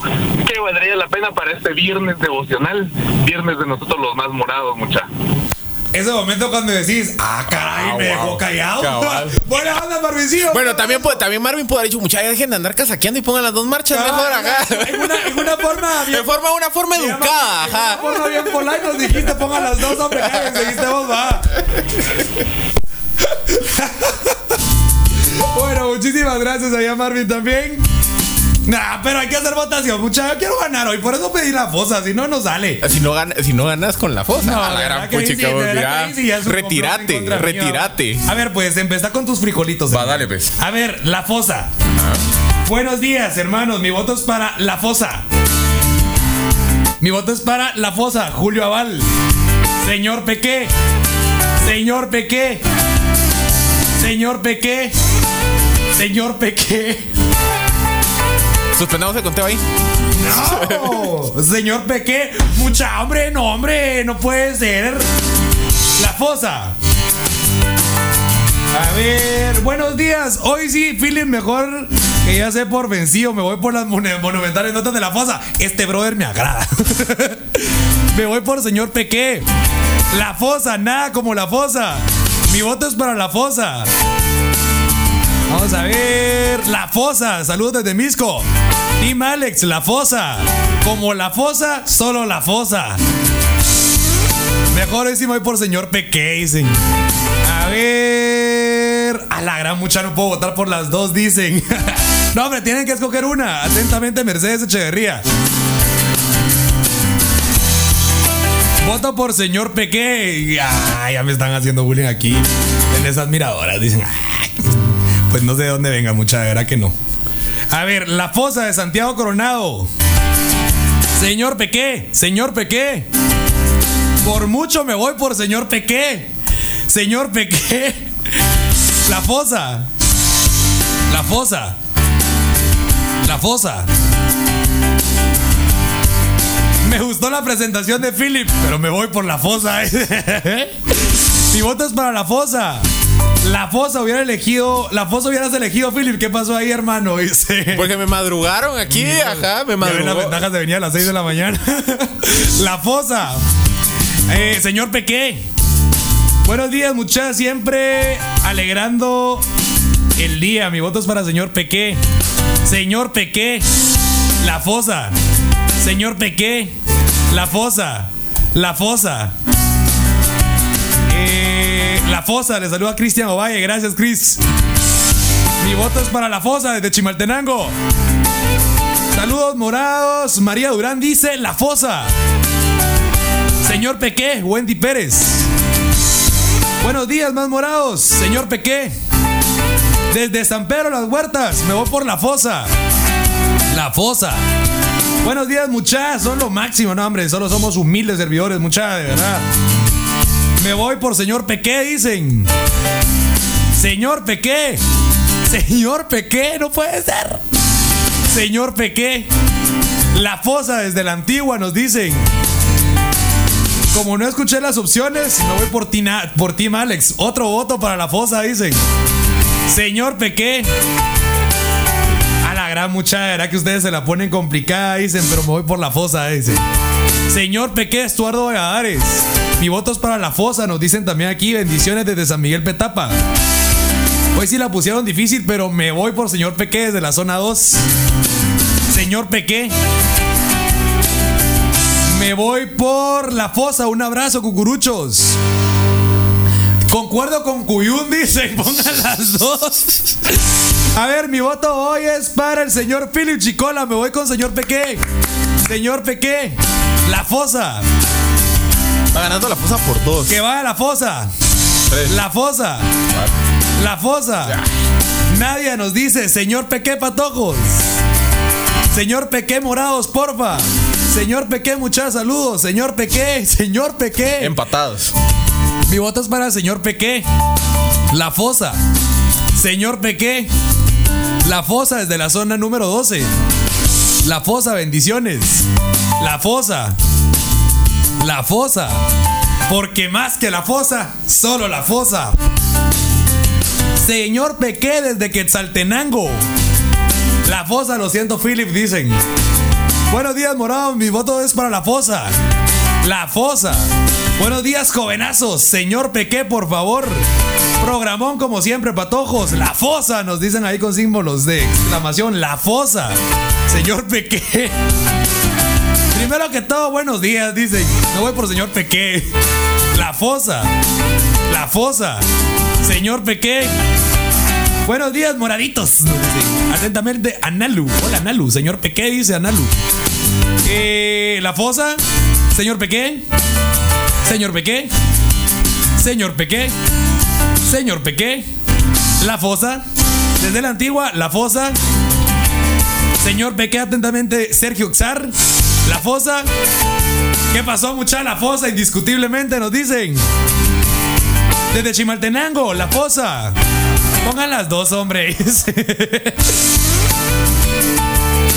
que valdría la pena para este viernes devocional, viernes de nosotros los más morados, mucha. Ese momento cuando decís, ah, caray, Ah, me dejó wow. callado. Cabal. Buena onda, Marvincillo. Bueno, también, puede- también Marvin puede haber dicho, muchachos, dejen de andar casaqueando y pongan las dos marchas Cabal, mejor acá. En una, en una forma bien De forma, una forma Se llama- educada, en una ajá. forma bien polite nos dijiste, ponga las dos, hombre, que seguiste vos, va. Bueno, muchísimas gracias allá Marvin también. Nah, pero hay que hacer votación, muchacho. Yo quiero ganar hoy, por eso pedí la fosa, si no, no sale. Si no, gan- si no ganas con la fosa, No, a la gran sí, puchica, ya. sí ya Retírate, mío. retírate. A ver, pues, empezá con tus frijolitos. Va, dale, pues. A ver, la fosa. Buenos días, hermanos. Mi voto es para la fosa. Mi voto es para la fosa, Julio Aval. Señor Pequé. Señor Pequé. Señor Pequé. Señor Pequé. Suspendamos el conteo ahí. No, señor Peque, mucha hambre, no hombre, no puede ser. La fosa. A ver, buenos días. Hoy sí, feeling mejor que ya sé por vencido. Me voy por las monu- monumentales notas de la fosa. Este brother me agrada. me voy por señor Peque. La fosa, nada como la fosa. Mi voto es para la fosa. Vamos a ver. La Fosa. Saludos desde Misco. Team Alex, La Fosa. Como La Fosa, solo La Fosa. Mejor me voy por señor Peque, dicen. A ver. A la gran mucha no puedo votar por las dos, dicen. no, hombre, tienen que escoger una. Atentamente, Mercedes Echeverría. Voto por señor Peque. Ay, ya me están haciendo bullying aquí. En esas miradoras. Dicen, "Ay, pues no sé de dónde venga, mucha, de verdad que no. A ver, la fosa de Santiago Coronado. Señor Peque, señor Peque. Por mucho me voy por señor Peque. Señor Peque. La fosa. La fosa. La fosa. Me gustó la presentación de Philip, pero me voy por la fosa. Mi voto para la fosa. La fosa hubiera elegido. La fosa hubieras elegido, Philip. ¿Qué pasó ahí, hermano? Dice. Porque me madrugaron aquí, ajá, me ven las ventajas de venir a las 6 de la mañana. la fosa. Eh, señor Peque. Buenos días, muchachas. Siempre alegrando el día. Mi voto es para señor Peque. Señor Peque. La fosa. Señor Peque. La fosa. La fosa. Eh, la fosa. Le saluda Cristian Ovalle. Gracias, Chris. Mi voto es para la fosa desde Chimaltenango. Saludos morados. María Durán dice La Fosa. Señor Peque, Wendy Pérez. Buenos días, más morados. Señor Peque. Desde San Pedro Las Huertas, me voy por La Fosa. La Fosa. Buenos días, muchachos. Son lo máximo, no, hombre. Solo somos humildes servidores, muchachos, de verdad. Me voy por señor Peque, dicen. Señor Peque. Señor Peque, no puede ser. Señor Peque. La fosa desde la antigua nos dicen. Como no escuché las opciones, me voy por, Tina, por Alex. Otro voto para la fosa, dicen. Señor Peque. A la gran muchacha, era que ustedes se la ponen complicada, dicen, pero me voy por la fosa, dicen. Señor Peque Estuardo Valladares. Mi voto es para la fosa, nos dicen también aquí. Bendiciones desde San Miguel Petapa. Hoy sí la pusieron difícil, pero me voy por señor Peque desde la zona 2. Señor Peque. Me voy por la fosa. Un abrazo, cucuruchos. Concuerdo con Cuyún, dicen. Pongan las dos. A ver, mi voto hoy es para el señor Philip Chicola. Me voy con señor Peque. Señor Peque. La fosa. Va ganando la fosa por dos. Que vaya la fosa. Tres. La fosa. La fosa. Nadie nos dice, señor Peque Patojos. Señor Peque Morados, porfa. Señor Peque, muchas saludos. Señor Peque, señor Peque. Empatados. Mi voto es para el señor Peque. La fosa. Señor Peque. La fosa desde la zona número 12. La fosa, bendiciones. La fosa. La fosa. Porque más que la fosa, solo la fosa. Señor Peque desde Quetzaltenango. La fosa, lo siento, Philip, dicen. Buenos días, morado. Mi voto es para la fosa. La fosa. Buenos días, jovenazos. Señor Peque, por favor. Programón, como siempre, patojos. La fosa, nos dicen ahí con símbolos de exclamación. La fosa. Señor Peque. Primero que todo, buenos días, dicen. No voy por señor Peque. La fosa. La fosa. Señor Peque. Buenos días, moraditos. Atentamente, Analu. Hola, Analu. Señor Peque dice Analu. Eh, la fosa. Señor Peque. Señor Peque. Señor Peque. Señor Peque. La fosa. Desde la antigua, la fosa. Señor Peque, atentamente, Sergio Xar. La fosa. ¿Qué pasó, mucha? La fosa, indiscutiblemente, nos dicen. Desde Chimaltenango, la fosa. Pongan las dos, hombre.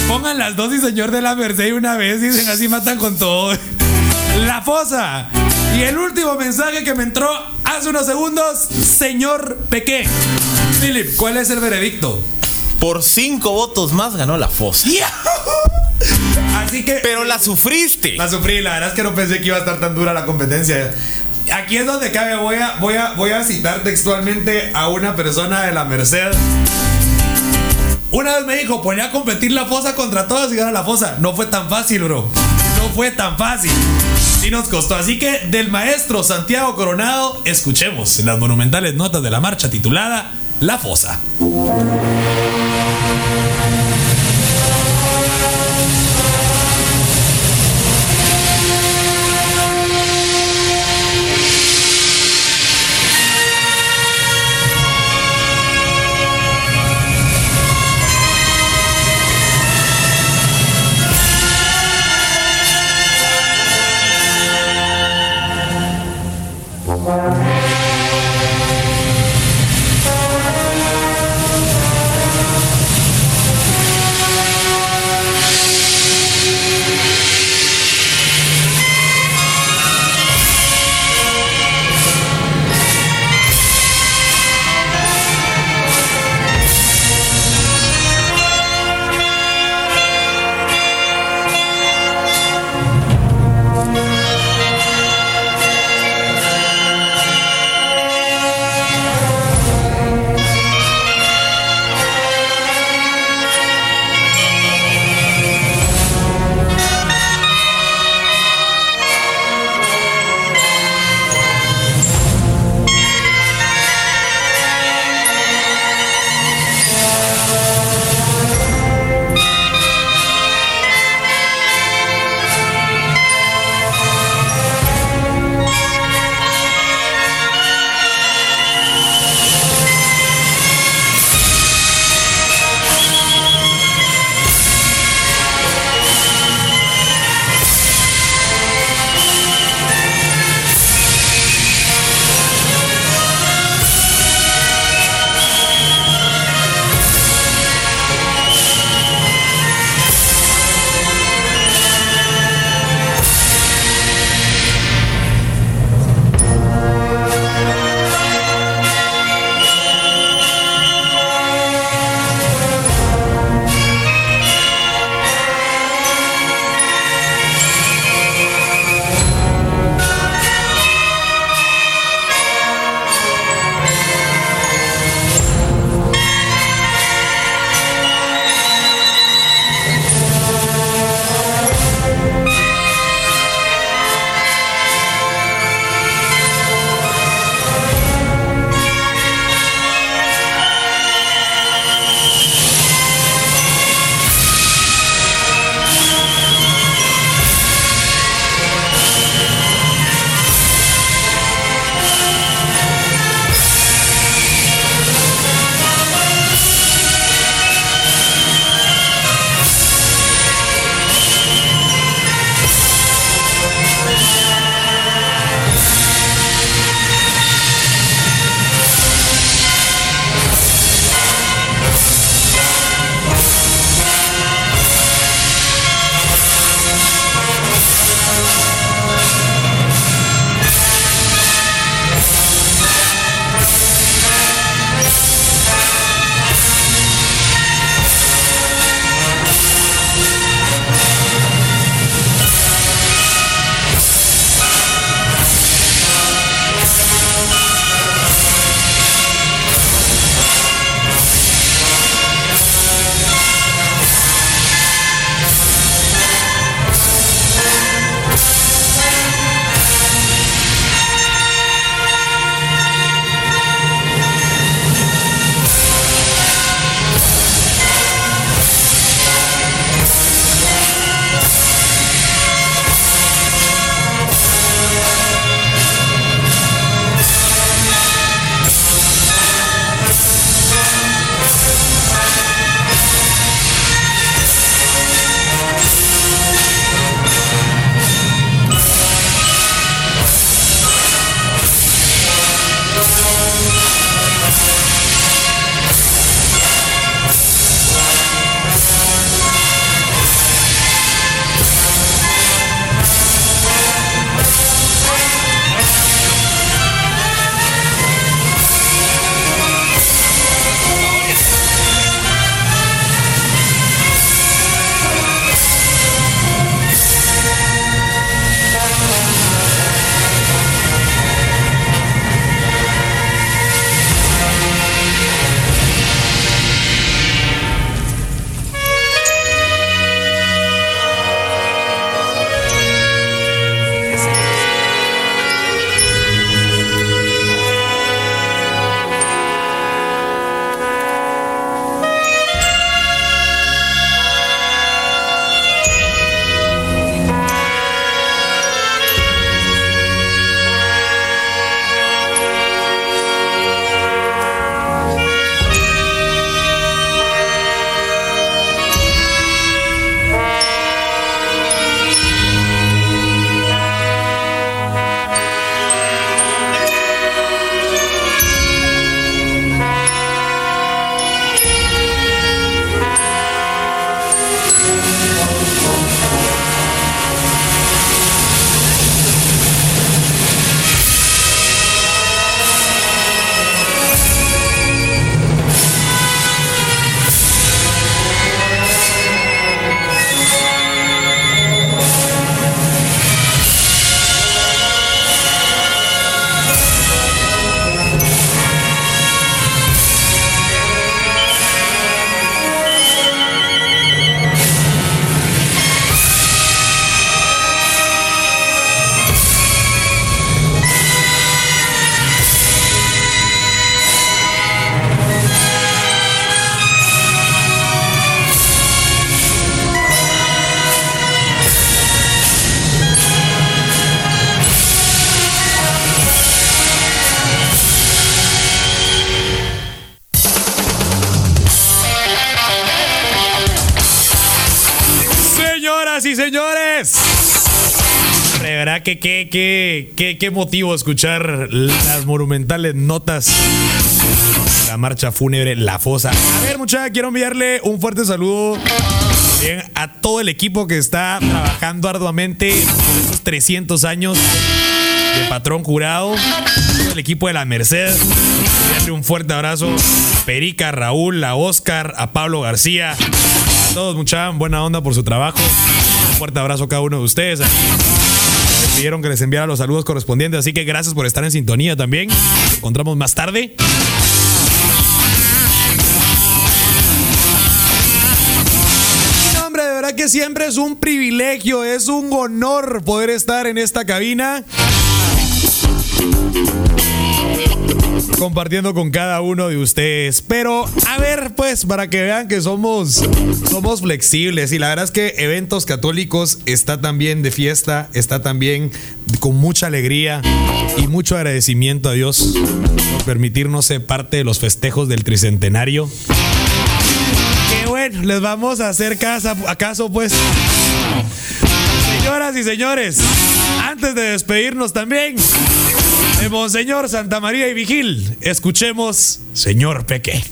Pongan las dos y señor de la Merced una vez. Dicen así matan con todo. La fosa. Y el último mensaje que me entró hace unos segundos, señor Peque. Philip, ¿cuál es el veredicto? Por cinco votos más ganó la fosa. Así que. Pero la sufriste. La sufrí, la verdad es que no pensé que iba a estar tan dura la competencia. Aquí es donde cabe, voy a, voy a, voy a citar textualmente a una persona de la Merced. Una vez me dijo, ponía a competir la fosa contra todas y gana la fosa. No fue tan fácil, bro. No fue tan fácil. Sí nos costó. Así que del maestro Santiago Coronado, escuchemos las monumentales notas de la marcha titulada La Fosa. Que qué, qué, qué, qué motivo escuchar las monumentales notas la marcha fúnebre La Fosa. A ver, muchachos, quiero enviarle un fuerte saludo a todo el equipo que está trabajando arduamente por estos 300 años de patrón jurado, todo el equipo de la Merced. Darle un fuerte abrazo a Perica, Raúl, a Oscar, a Pablo García. A todos, muchachos, buena onda por su trabajo. Un fuerte abrazo a cada uno de ustedes. Pidieron que les enviara los saludos correspondientes, así que gracias por estar en sintonía también. Nos encontramos más tarde. Hombre, de verdad que siempre es un privilegio, es un honor poder estar en esta cabina. Compartiendo con cada uno de ustedes. Pero, a ver, pues, para que vean que somos, somos flexibles. Y la verdad es que Eventos Católicos está también de fiesta, está también con mucha alegría y mucho agradecimiento a Dios por permitirnos ser parte de los festejos del tricentenario. Que bueno, les vamos a hacer casa, acaso, pues. Señoras y señores, antes de despedirnos también, Monseñor Santa María y Vigil, escuchemos Señor Peque.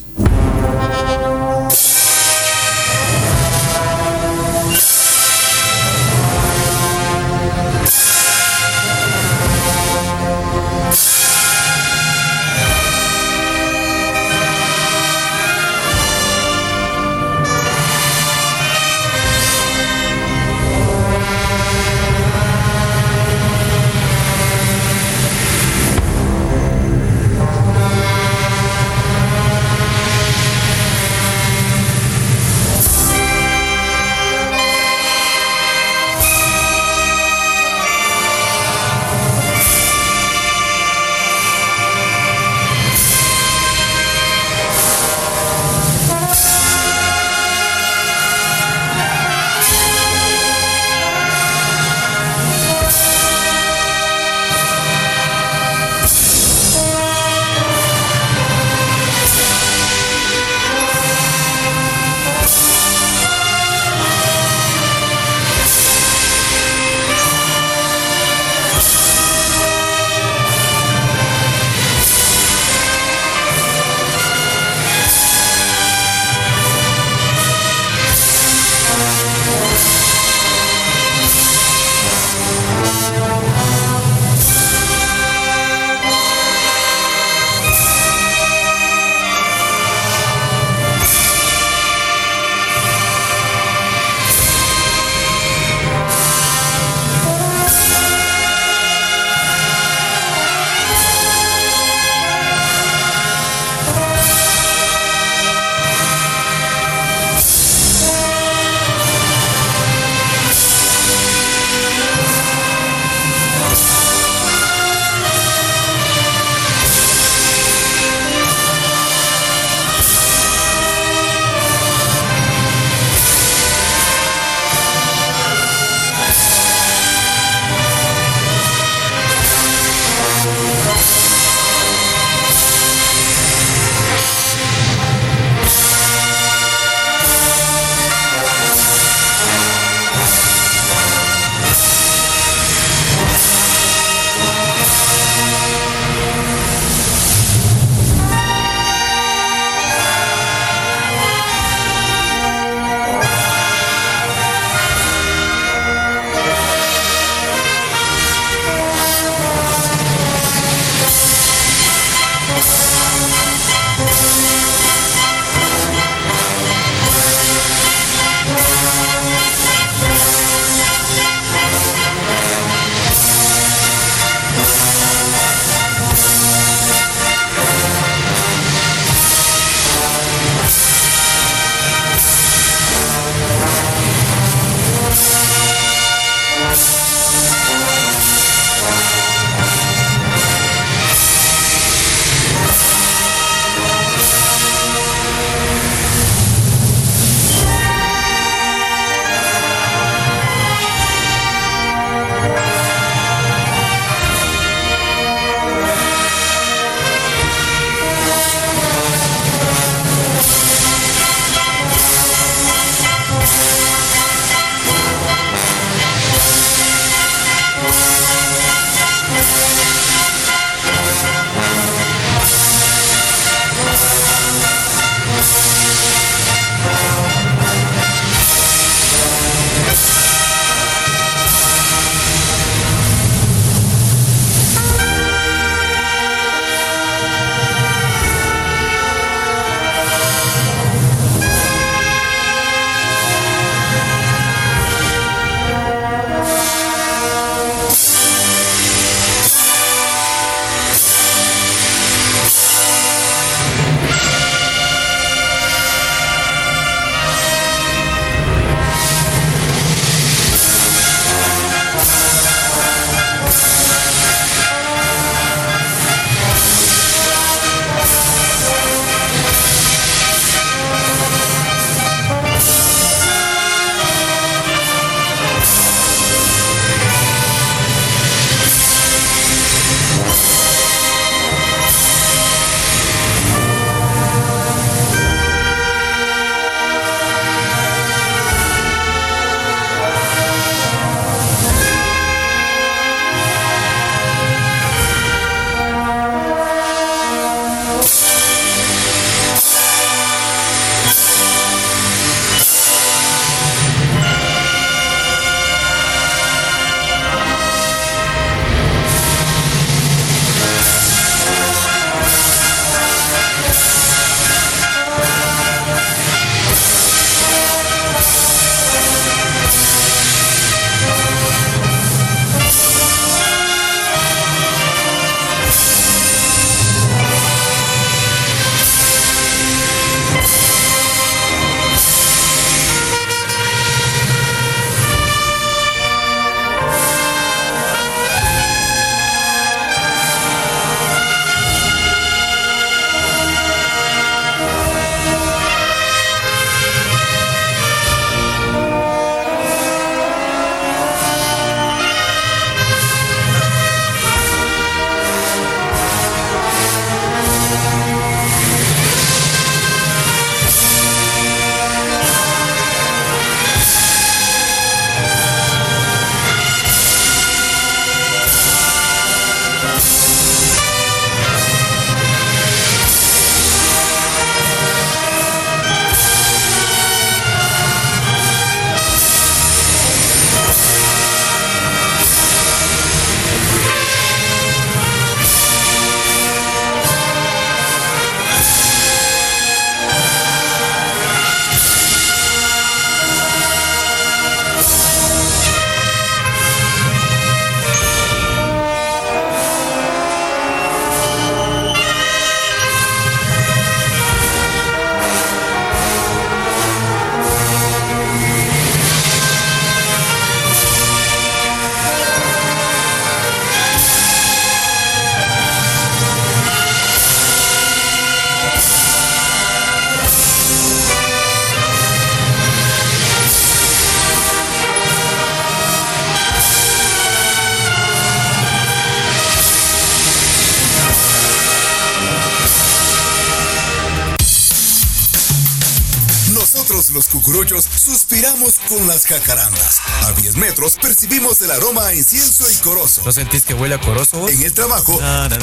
Las jacarandas. A 10 metros percibimos el aroma a incienso y corozo. ¿No sentís que huele a corozo vos? En el trabajo, Na, na,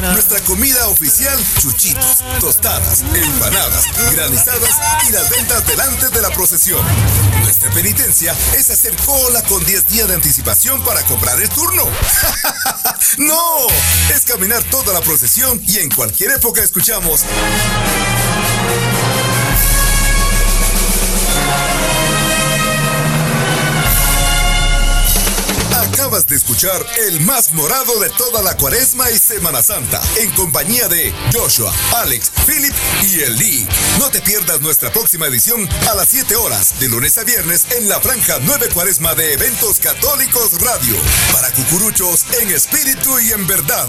na, nuestra comida oficial, chuchitos, tostadas, empanadas, granizadas y las ventas delante de la procesión. Nuestra penitencia es hacer cola con 10 días de anticipación para comprar el turno. ¡No! Es caminar toda la procesión y en cualquier época escuchamos. Escuchar el más morado de toda la cuaresma y Semana Santa, en compañía de Joshua, Alex, Philip y el. No te pierdas nuestra próxima edición a las 7 horas, de lunes a viernes, en la franja 9 cuaresma de Eventos Católicos Radio. Para cucuruchos en espíritu y en verdad.